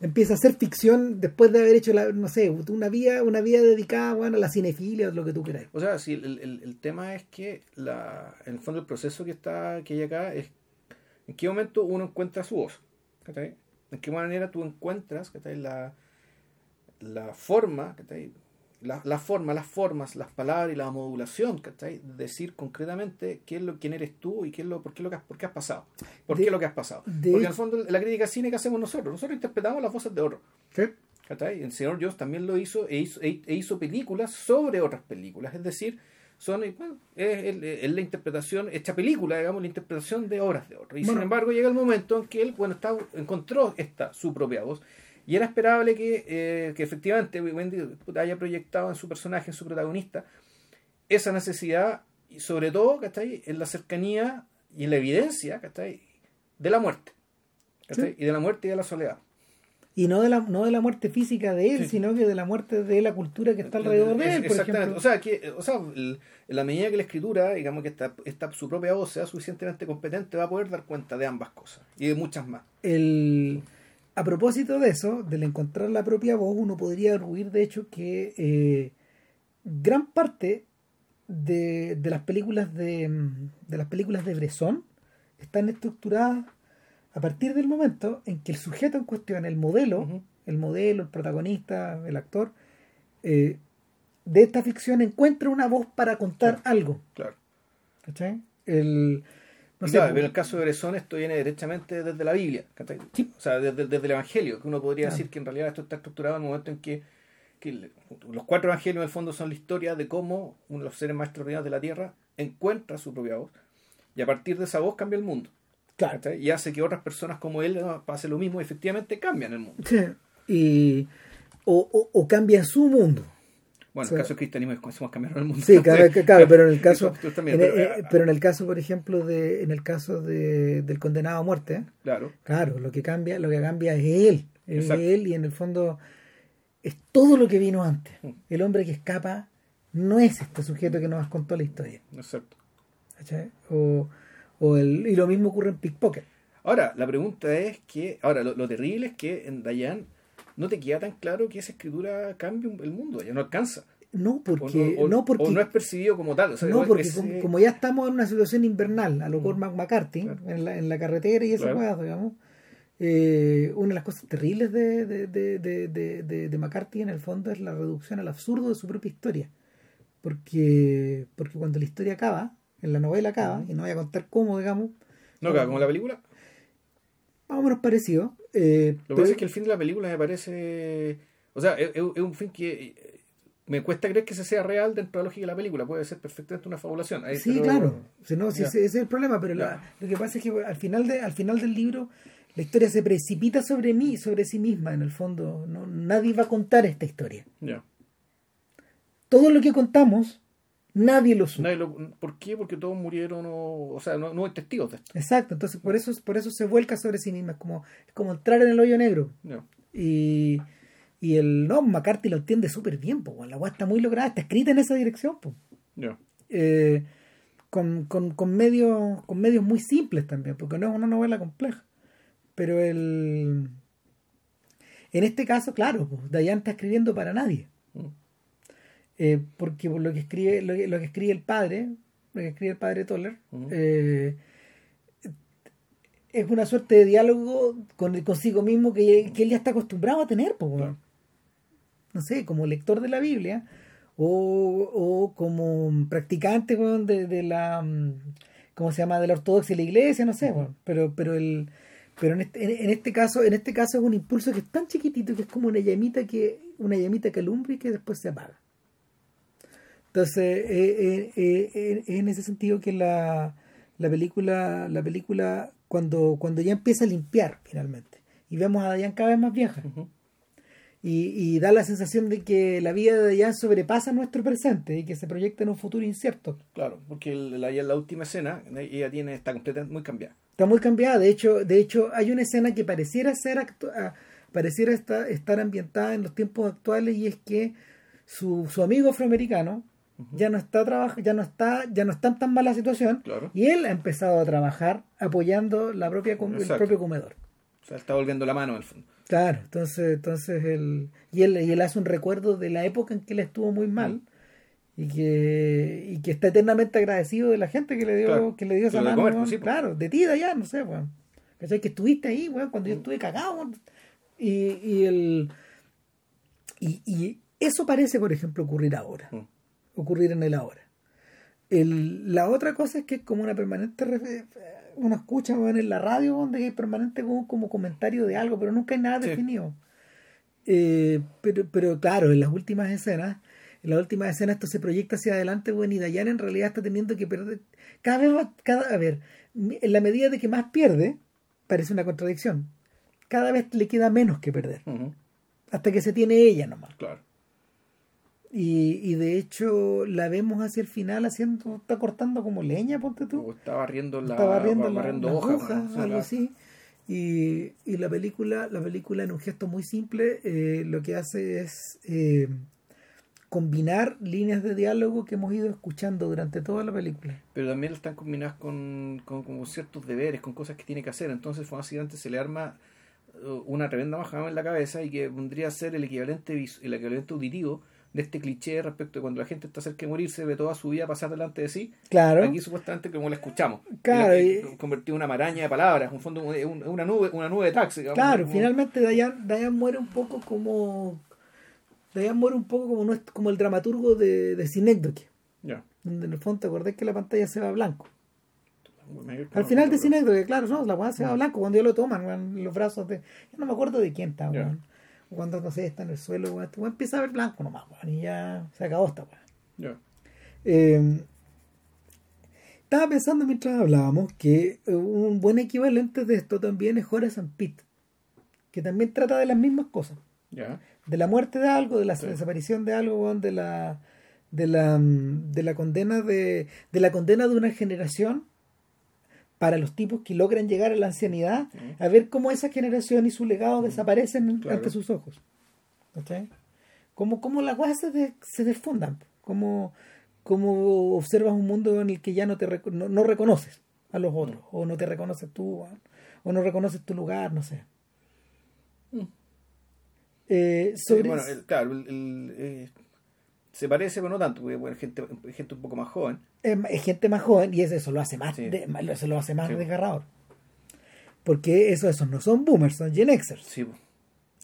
empieza a hacer ficción después de haber hecho, la, no sé, una vía, una vía dedicada bueno, a la cinefilia o lo que tú queráis. O sea, sí, el, el, el, tema es que la, en el fondo el proceso que está que hay acá es en qué momento uno encuentra su voz. En qué manera tú encuentras la, la forma la, la, forma, las formas, las palabras y la modulación, ¿cachai? Decir concretamente qué es lo, quién eres tú y qué es lo, por, qué lo que has, por qué has pasado. ¿Por qué lo que has pasado? Porque en el fondo la crítica cine que hacemos nosotros, nosotros interpretamos las voces de otros. ¿Sí? El señor Jones también lo hizo e hizo, e, e hizo películas sobre otras películas. Es decir, son bueno, es, la interpretación, esta película, digamos, la interpretación de obras de otros. Y sin embargo llega el momento en que él, bueno, está, encontró esta, su propia voz y era esperable que, eh, que efectivamente Wendy haya proyectado en su personaje, en su protagonista, esa necesidad, y sobre todo, ¿cachai? En la cercanía y en la evidencia, ¿cachai? De la muerte. Y de la muerte y de la soledad. Y no de la, no de la muerte física de él, sino que de la muerte de la cultura que está alrededor de él. Exactamente. O sea, que, o sea en la medida que la escritura, digamos que esta, esta, su propia voz sea suficientemente competente, va a poder dar cuenta de ambas cosas y de muchas más. El a propósito de eso, del encontrar la propia voz, uno podría arguir de hecho que eh, gran parte de, las películas de, de, las películas de Bresson están estructuradas a partir del momento en que el sujeto en cuestión, el modelo, el modelo, el protagonista, el actor, eh, de esta ficción encuentra una voz para contar algo. Claro. ¿Cachai? El, no sé, pero en el caso de Bresson esto viene derechamente desde la Biblia, o sea, desde, el Evangelio, que uno podría decir que en realidad esto está estructurado en el momento en que, los cuatro evangelios en el fondo son la historia de cómo uno de los seres más extraordinarios de la tierra encuentra su propia voz y a partir de esa voz cambia el mundo. Claro. Y hace que otras personas como él pasen lo mismo y efectivamente cambian el mundo. Sí. Y, o, o, o cambian su mundo. Bueno, en el caso del cristianismo es como cambiar el mundo. Sí, claro, pero en el caso, eh, pero, en el caso, por ejemplo, de, en el caso de, del condenado a muerte, claro, claro, lo que cambia, lo que cambia es él, es él y en el fondo es todo lo que vino antes. Mm. El hombre que escapa no es este sujeto que nos contó la historia. Exacto. O, o el, y lo mismo ocurre en Pickpocket. Ahora, la pregunta es que, ahora, lo, lo terrible es que en Dayan no te queda tan claro que esa escritura cambie el mundo, ya no alcanza. No, porque, no, porque no es percibido como tal. no, porque como, ya estamos en una situación invernal, a lo mm. Cormac McCarthy, en, la, en la carretera y esa claro. digamos, eh, una de las cosas terribles de, de, de, de, de, McCarthy en el fondo es la reducción al absurdo de su propia historia. Porque, porque cuando la historia acaba, en la novela acaba, y no voy a contar cómo, digamos. ¿No acaba como la película? Más o menos parecido. Eh, Lo que pasa es que el fin de la película me parece. O sea, es, es un fin que me cuesta creer que ese sea real dentro de la lógica de la película. Puede ser perfectamente una fabulación. sí, claro. no, sí, ese es el problema. Pero lo que pasa es que al final, de, al final del libro la historia se precipita sobre mí, sobre sí misma, en el fondo. No, nadie va a contar esta historia. Todo lo que contamos, nadie lo supo. ¿Por qué? Porque todos murieron, o, o sea, no, hay testigos de esto. Exacto, entonces por eso, por eso se vuelca sobre sí misma. Es como, es como entrar en el hoyo negro. Y, y el no, McCarthy lo entiende súper bien, pues, la guay está muy lograda, está escrita en esa dirección. Eh, con, con, con, medios, con medios muy simples también, porque no es una novela compleja. Pero el. En este caso, claro, pues, Dayan está escribiendo para nadie. Mm. Eh, porque lo que escribe, lo que, escribe el padre, lo que escribe el padre Toller, eh, es una suerte de diálogo con consigo mismo que, él ya está acostumbrado a tener, pues, no sé, como lector de la Biblia o, como practicante de, de, la, mm, ¿cómo se llama?, de la ortodoxia de la iglesia, no sé, pero, pero el pero en este, en, este caso, en este caso es un impulso que es tan chiquitito que es como una llamita que, una llamita que alumbra y que después se apaga. Entonces, eh, eh, eh, en ese sentido que la, la película, la película cuando, cuando ya empieza a limpiar finalmente, y vemos a Dayan cada vez más vieja, y, y, da la sensación de que la vida de Dayan sobrepasa nuestro presente y que se proyecta en un futuro incierto. Claro, porque la, la última escena, ella tiene, está completamente muy cambiada está muy cambiada. De hecho, de hecho hay una escena que pareciera ser ah, pareciera estar, estar ambientada en los tiempos actuales y es que su, su amigo afroamericano ya no está trabajando, ya no está, ya no está en tan mala situación y él ha empezado a trabajar apoyando la propia el propio comedor. O sea, está volviendo la mano al fondo. Claro, entonces, entonces él, y él, y él hace un recuerdo de la época en que él estuvo muy mal y que, y que está eternamente agradecido de la gente que le dio, que le dio esa mano. Pues. Claro, de ti, de allá, no sé, weón. Que estuviste ahí, weón, cuando yo mm. estuve cagado. Y, y, el, y, y, eso parece, por ejemplo, ocurrir ahora. Mm. Ocurrir en el ahora. El, la otra cosa es que es como una permanente uno escucha en la radio donde hay permanente como, como, comentario de algo, pero nunca hay nada definido. Eh, pero, pero claro, en las últimas escenas en la última escena esto se proyecta hacia adelante, bueno, y Dayan en realidad está teniendo que perder. Cada vez va, cada, a ver, en la medida de que más pierde, parece una contradicción. Cada vez le queda menos que perder. Hasta que se tiene ella nomás. Claro. Y, y, de hecho la vemos hacia el final haciendo, está cortando como leña, ponte tú. O está barriendo la, está barriendo, hojas, algo así. Y, y, la película, la película en un gesto muy simple, eh, lo que hace es eh, combinar líneas de diálogo que hemos ido escuchando durante toda la película. Pero también están combinadas con, con, ciertos deberes, con cosas que tiene que hacer. Entonces, básicamente se le arma uh, una tremenda bajada en la cabeza y que vendría a ser el equivalente, el equivalente auditivo de este cliché respecto de cuando la gente está cerca de morirse, ve toda su vida pasar delante de sí. Claro. Aquí supuestamente como la escuchamos. Claro. Convertido en una maraña de palabras, un fondo, una nube, una nube de taxi. claro, finalmente Dayan, Dayan muere un poco como Dayan muere un poco como, como el dramaturgo de, de Synecdoche. Donde en el fondo te acordás que la pantalla se va blanco. Al final de Synecdoche, claro, no, la weá se va blanco cuando ya lo toman, los brazos de. Yo no me acuerdo de quién está, Cuando no sé, está en el suelo, weón, este empieza a ver blanco nomás, y ya se acabó esta weón. Eh, estaba pensando mientras hablábamos que un buen equivalente de esto también es Horace and Pitt, que también trata de las mismas cosas. De la muerte de algo, de la desaparición de algo, de la de la, de la condena de, de la condena de una generación para los tipos que logran llegar a la ancianidad, a ver cómo esa generación y su legado desaparecen ante sus ojos. ¿Okay? Cómo, cómo las cosas se, se desfundan, cómo, cómo observas un mundo en el que ya no te no, reconoces a los otros, o no te reconoces tú, o no reconoces tu lugar, no sé. Eh, bueno, claro, eh, se parece, pero no tanto, porque gente, gente un poco más joven. Es, gente más joven y eso lo hace más, lo hace más desgarrador. Porque eso, esos no son boomers, son Gen Xers. Sí.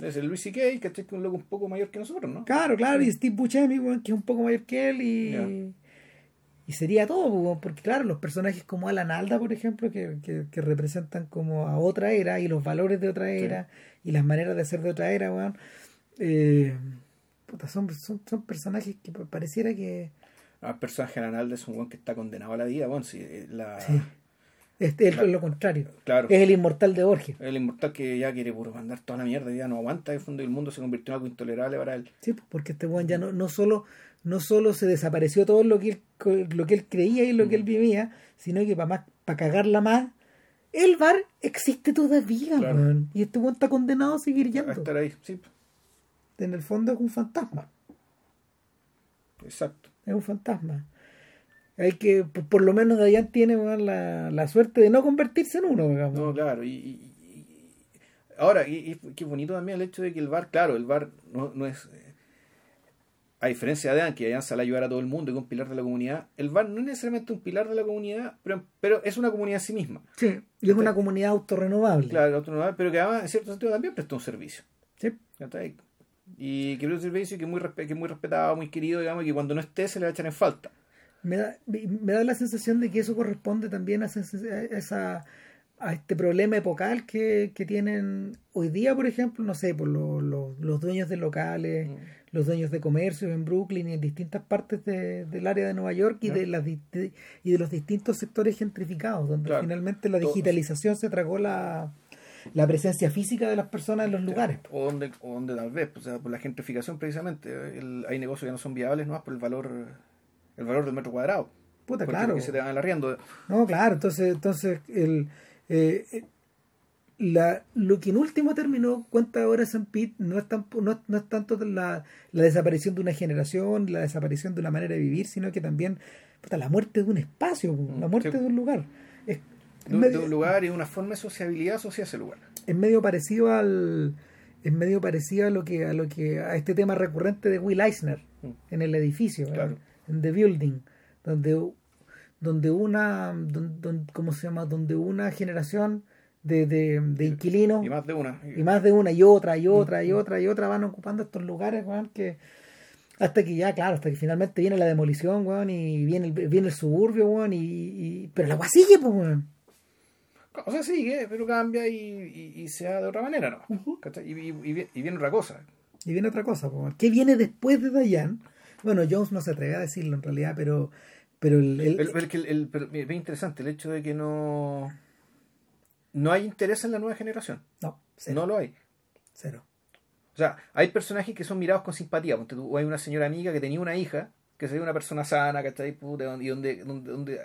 Es el Luis C.K., que es un loco un poco mayor que nosotros, ¿no? Claro, claro, y Steve Buscemi, que es un poco mayor que él y... Y sería todo, porque claro, los personajes como Alan Alda, por ejemplo, que, que, que representan como a otra era y los valores de otra era y las maneras de ser de otra era, weón, eh, puta, son, son, son personajes que pareciera que... Ah, El personaje general es un weón que está condenado a la vida, bueno, sí, eh, la... Sí. Este es lo contrario. Claro. Es el inmortal de Borges. El inmortal que ya quiere puro mandar toda la mierda, ya no aguanta, y el fondo el mundo se convirtió en algo intolerable para él. Sí, porque este weón ya no, no solo no solo se desapareció todo lo que él, lo que él creía y lo que él Mm. vivía, sino que para más para cagarla más, el bar existe todavía, Claro. Y este weón está condenado a seguir A yendo. estar ahí, sí, En el fondo es un fantasma. exacto. Es un fantasma. Hay que, por, por lo menos Dayan tiene la, la suerte de no convertirse en uno, digamos. No, claro, y, ahora, y, y qué bonito también el hecho de que el bar, claro, el bar no, no es, eh, a diferencia de Adán, que Adán sale a ayudar a todo el mundo y que es un pilar de la comunidad, el bar no es necesariamente un pilar de la comunidad, pero, pero es una comunidad en sí misma. Sí, y es una comunidad autorrenovable. Claro, autónoma, pero que además, en cierto sentido, también presta un servicio. Sí. Y que presta un servicio que es muy, que es muy respetado, muy querido, digamos, y que cuando no esté se le va a echar en falta. me da, me da la sensación de que eso corresponde también a, esa- a este problema epocal que, que tienen hoy día, por ejemplo, no sé, por lo- lo- los dueños de locales, Mm. los dueños de comercios en Brooklyn y en distintas partes de- del área de Nueva York y de las de- y de los distintos sectores gentrificados, donde Claro. finalmente la Todos. digitalización se tragó la, la presencia física de las personas en los lugares. O donde, o donde tal vez, o sea, por la gentrificación precisamente, el- hay negocios que no son viables, no más por el valor, el valor del metro cuadrado. Puta, Porque claro. que se te van arriendo. No, claro, entonces, entonces el, eh, eh, la, lo que en último término cuenta ahora San Pete no es, tan, no, no es tanto la, la desaparición de una generación, la desaparición de una manera de vivir, sino que también puta, la muerte de un espacio, la muerte sí. de un lugar. Es, De, un- medio, de un lugar y una forma de sociabilidad hacia ese lugar. es medio parecido al es medio parecido a lo que a lo que a este tema recurrente de Will Eisner Mm. en el edificio, Claro. en, en The Building, donde donde una don- don- ¿cómo se llama? donde una generación de, de, de inquilinos Y más de una. y más de una y otra y otra y Mm. otra y otra van ocupando estos lugares weón, que hasta que ya claro hasta que finalmente viene la demolición weón, y viene el, viene el suburbio weón, y, y- pero la agua sigue pues weón. O sea, sigue, pero cambia y, y, y se da de otra manera, ¿no? ¿Cachai? Y, y, y vi- y viene otra cosa. Y viene otra cosa, ¿qué viene después de Dayan? Bueno, Jones no se atreve a decirlo en realidad, pero pero el, el- El, el, pero es bien interesante el hecho de que no no hay interés en la nueva generación. no, cero, No lo hay. cero. O sea, hay personajes que son mirados con simpatía. O hay una señora amiga que tenía una hija, que se ve una persona sana, puta, y donde, donde, donde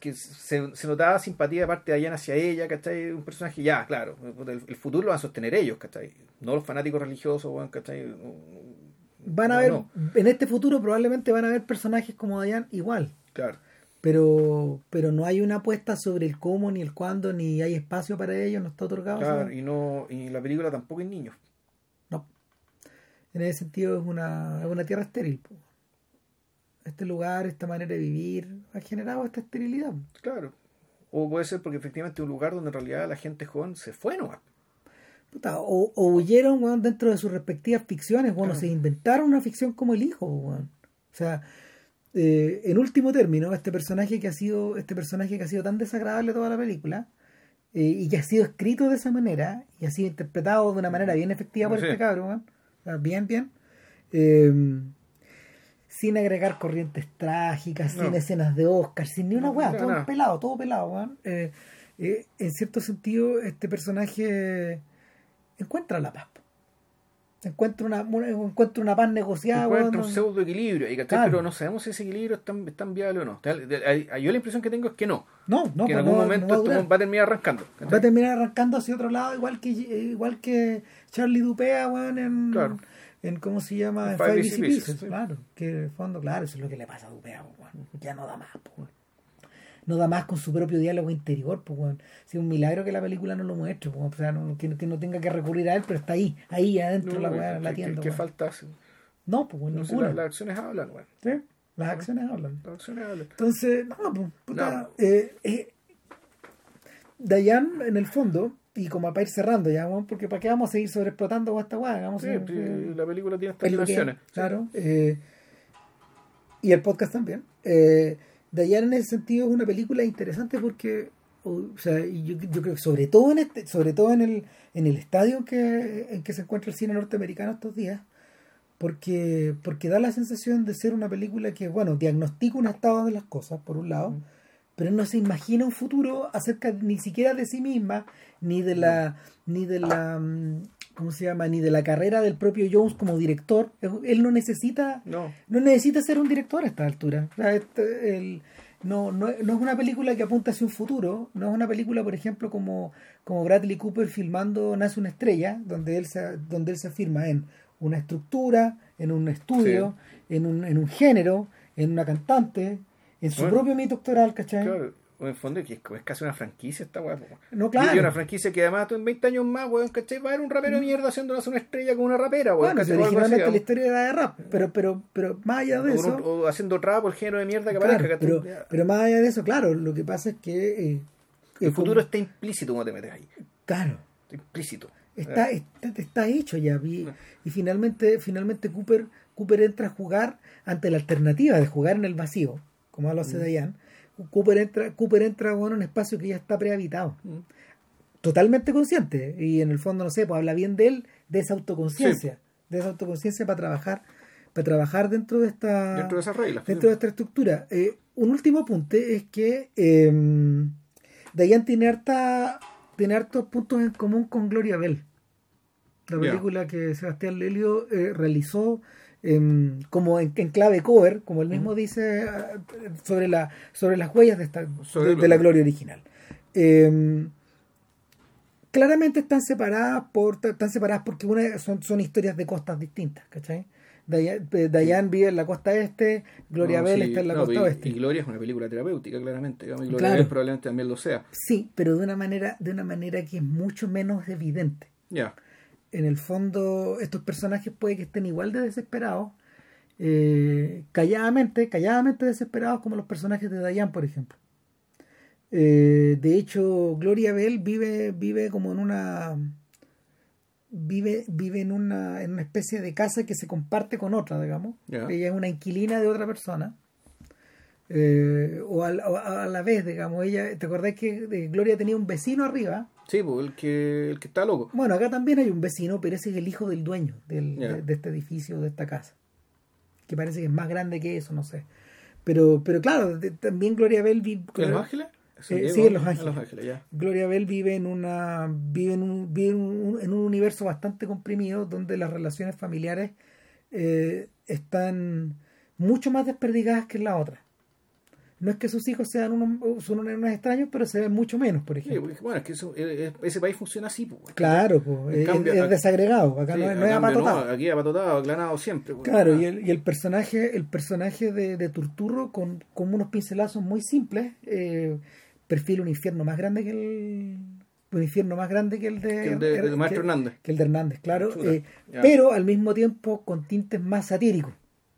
que se, se notaba simpatía de parte de Diana hacia ella, ¿cachai? Un personaje, ya, claro, el, el futuro lo van a sostener ellos, ¿cachai? No los fanáticos religiosos, ¿cachai? Van a No, no. en este futuro probablemente van a haber personajes como Dayan igual, Claro. pero pero no hay una apuesta sobre el cómo ni el cuándo ni hay espacio para ellos, no está otorgado. Claro, ¿sabes? y no y la película tampoco hay niños. No. En ese sentido es una, es una tierra estéril. po. Este lugar, esta manera de vivir, ha generado esta esterilidad. Claro. O puede ser porque efectivamente es un lugar donde en realidad la gente joven se fue nomás. Puta, o, o huyeron weón, dentro de sus respectivas ficciones, bueno, Claro. se inventaron una ficción como el hijo, weón. O sea, eh, en último término, este personaje que ha sido, este personaje que ha sido tan desagradable toda la película, eh, y que ha sido escrito de esa manera, y ha sido interpretado de una manera bien efectiva por Sí. este cabrón, weón. O sea, bien, bien. eh, sin agregar corrientes trágicas, No. sin escenas de Oscar, sin ni una No, weá, no, todo pelado, todo pelado, weón. Eh, eh, en cierto sentido, este personaje encuentra la paz. Encuentra una, una- encuentra una paz negociada, encuentra weón. un pseudo equilibrio. Claro. pero no sabemos si ese equilibrio es tan, es tan viable o no. Yo la impresión que tengo es que no, No, no, que en algún momento va a va a terminar arrancando. ¿cachai? Va a terminar arrancando hacia otro lado, igual que igual que Charlie Dupea, weón, en, Claro. En ¿cómo se llama? En Five Easy Pieces, claro. Que en el fondo, claro, eso es lo que le pasa a Dupea. Ya no da más, weón. No da más con su propio diálogo interior, pues, weón. Sí, un milagro que la película no lo muestre, pues, o sea, no, que, que no tenga que recurrir a él, pero está ahí, ahí adentro No, la weá, latiendo. que weón. falta? No, pues, weón, No sé, la- las acciones hablan, weón. Sí, Las acciones hablan. Las acciones hablan. Entonces, no, pues, puta, No. eh, eh, Diane, en el fondo, y como para ir cerrando ya, porque para qué vamos a seguir sobreexplotando esta hagamos Sí, un- eh, la película tiene estas dimensiones. Claro. eh, y el podcast también. Eh, Diane en ese sentido es una película interesante porque, o sea, yo, yo creo que sobre todo en este, sobre todo en el, en el estadio en que, en que se encuentra el cine norteamericano estos días, porque, porque da la sensación de ser una película que, bueno, diagnostica un estado de las cosas, por un lado, Mm. pero no se imagina un futuro acerca ni siquiera de sí misma, ni de la, ni de la, mm, ¿cómo se llama? Ni de la carrera del propio Jones como director. Él no necesita, No, no necesita ser un director a esta altura. O sea, este, el- no, no, no es una película que apunta hacia un futuro, no es una película, por ejemplo, como, como Bradley Cooper filmando Nace una estrella, donde él se, donde él se afirma en una estructura, en un estudio, en, un, en un género, en una cantante, en su Bueno. propio mito doctoral, ¿cachai? claro. En el fondo es, que es, casi una franquicia esta weá. po. No, claro. Y una franquicia que además tú en 20 años más, weón, ¿cachai? Va a haber un rapero de mierda haciéndonos una estrella con una rapera, weón. Bueno, ¿cachai? O algo así, originalmente la historia era de rap, pero, pero, pero más allá de O eso... un- o haciendo trap o el género de mierda que Claro, pero, pero más allá de eso, claro, lo que pasa es que... eh, el eh, futuro como- está implícito cuando te metes ahí. Claro, Está implícito. está, está, está hecho ya. Y, y finalmente, finalmente Cooper, Cooper entra a jugar ante la alternativa de jugar en el vacío, como lo hace Diane. Cooper entra, Cooper entra bueno, en un espacio que ya está prehabitado. Mm. Totalmente consciente. Y en el fondo, no sé, pues habla bien de él, de esa autoconciencia. De esa autoconciencia para trabajar, para trabajar dentro de esta Dentro de esas reglas. dentro de esta estructura. Eh, un último apunte es que eh, Diane tiene harta tiene hartos puntos en común con Gloria Bell. La película que Sebastián Lelio eh, realizó em, como en, en clave cover, como él mismo dice, ah, sobre la sobre las huellas de, esta, Sobre de, la gloria original. Em, claramente están separadas por están separadas porque una son, son historias de costas distintas, ¿cachai? Diane, eh, Diane vive en la costa este, Gloria No, Bell sí, está en la no, costa y, oeste. y Gloria es una película terapéutica, claramente. Y Gloria Claro. Bell probablemente también lo sea. Sí, pero de una manera, de una manera que es mucho menos evidente. Ya. En el fondo, estos personajes puede que estén igual de desesperados, eh, calladamente, calladamente desesperados como los personajes de Diane, por ejemplo. Eh, de hecho, Gloria Bell vive, vive como en una vive, vive en una, en una especie de casa que se comparte con otra, digamos. Ella es una inquilina de otra persona. Eh, o a, a la vez, digamos, ella, ¿te acordás que eh, Gloria tenía un vecino arriba? Sí, pues el que, el que está loco. Bueno, acá también hay un vecino, pero ese es el hijo del dueño del- de, de este edificio, de esta casa. Que parece que es más grande que eso, no sé. Pero, pero claro, de- también Gloria Bell vi- ¿En Los Ángeles? Eh, sí, en Los Ángeles. Gloria Bell vive en una vive en un, vive en un, en un universo bastante comprimido donde las relaciones familiares eh, están mucho más desperdigadas que en la otra. No es que sus hijos sean unos, son unos extraños, pero se ven mucho menos, por ejemplo. porque, bueno, es que eso, eh, eh, ese país funciona así, pues. Claro, pues, es, cambio, es desagregado, acá Sí, no, es- no es apatotado. aquí apatotado, aclanado siempre. pues. Claro, y el, y el personaje, el personaje de, de Turturro con, con unos pincelazos muy simples, eh, perfila un infierno más grande que el un infierno más grande que el de, Que el de- maestro que- Hernández. que el de Hernández, claro, eh, pero al mismo tiempo con tintes más satíricos,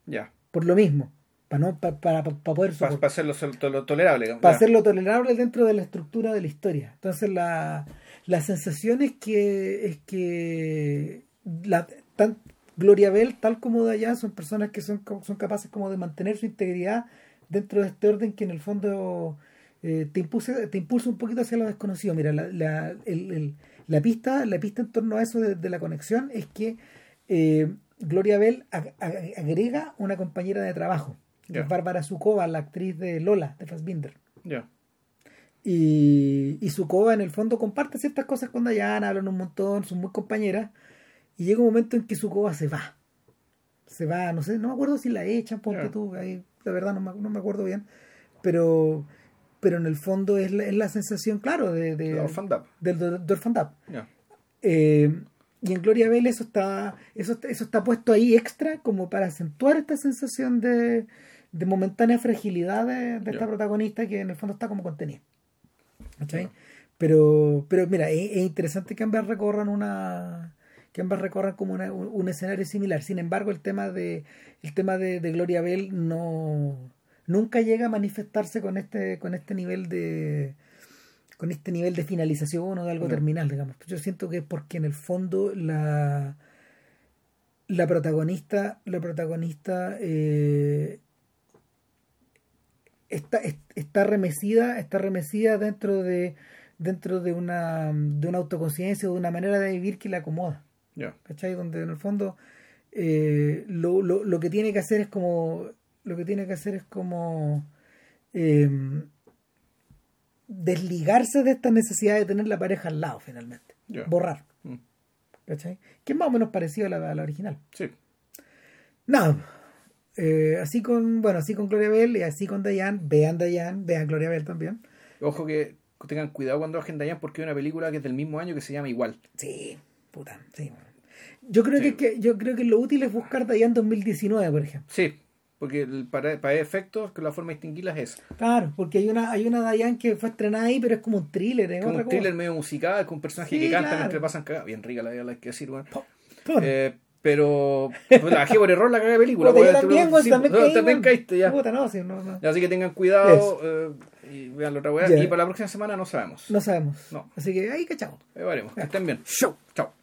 Ya. por lo mismo, para no para, para, para poder Para hacerlo tolerable. para hacerlo tolerable dentro de la estructura de la historia. Entonces la, la sensación es que es que la, tan, Gloria Bell, tal como Dayan, son personas que son, son capaces como de mantener su integridad dentro de este orden que en el fondo eh, te, impulsa, te impulsa un poquito hacia lo desconocido. Mira, la, la, el- el- la pista, la pista en torno a eso de, de la conexión es que eh, Gloria Bell ag- ag- agrega una compañera de trabajo, es Bárbara Sukova, la actriz de Lola, de Fassbinder. Ya. Y, y Sukova en el fondo comparte ciertas cosas con Dayana, hablan un montón, son muy compañeras. Y llega un momento en que Sukova se va. Se va, no sé, no me acuerdo si la echan, ponte Ya. tú, ahí, la verdad no me, no me acuerdo bien. Pero, pero en el fondo es la, es la sensación, claro, de, de- orfandad. del orfandad. Eh, y en Gloria Bell eso está, eso, eso está puesto ahí extra como para acentuar esta sensación de, de momentánea fragilidad de, de esta protagonista que en el fondo está como contenida. ¿Cachai? Pero, pero mira, es, es interesante que ambas recorran una que ambas recorran como una- un, un escenario similar. Sin embargo, el tema de el tema de, de Gloria Bell no nunca llega a manifestarse con este con este nivel de con este nivel de finalización o de algo terminal, digamos. Yo siento que es porque en el fondo la la protagonista la protagonista eh, está, es- está remecida está remecida dentro de dentro de una de una autoconciencia o de una manera de vivir que la acomoda Ya. ¿cachai? Donde en el fondo eh, lo, lo, lo que tiene que hacer es como lo que tiene que hacer es como eh, desligarse de esta necesidad de tener la pareja al lado finalmente Ya. borrar Mm. ¿cachai? que es más o menos parecido a la, a la original Sí. nada eh, así con bueno así con Gloria Bell y así con Diane vean Diane vean Gloria Bell también Ojo que tengan cuidado cuando bajen Dayan porque hay una película que es del mismo año que se llama igual. sí puta sí yo creo Sí. que, yo creo que lo útil es buscar Diane 2019 por ejemplo Sí, porque para, para efectos, que la forma de distinguirlas es Claro, porque hay una, hay una Diane que fue estrenada ahí, pero es como un thriller, es como otra un cosa. thriller medio musical, con un personaje Sí, que canta claro. mientras pasan cagadas. Bien rica la vida, la que decir. Claro. Eh, pero pues, la dejé por error la cagada de película. Puta, yo weón. también, sí, también caí, caíste ya. Puta, no, sí, no, no. Así que tengan cuidado eh, y vean la otra weá. Y para la próxima semana no sabemos. No sabemos. No. Así que ahí cachamos. Ahí veremos. Que estén bien. Show. Chao.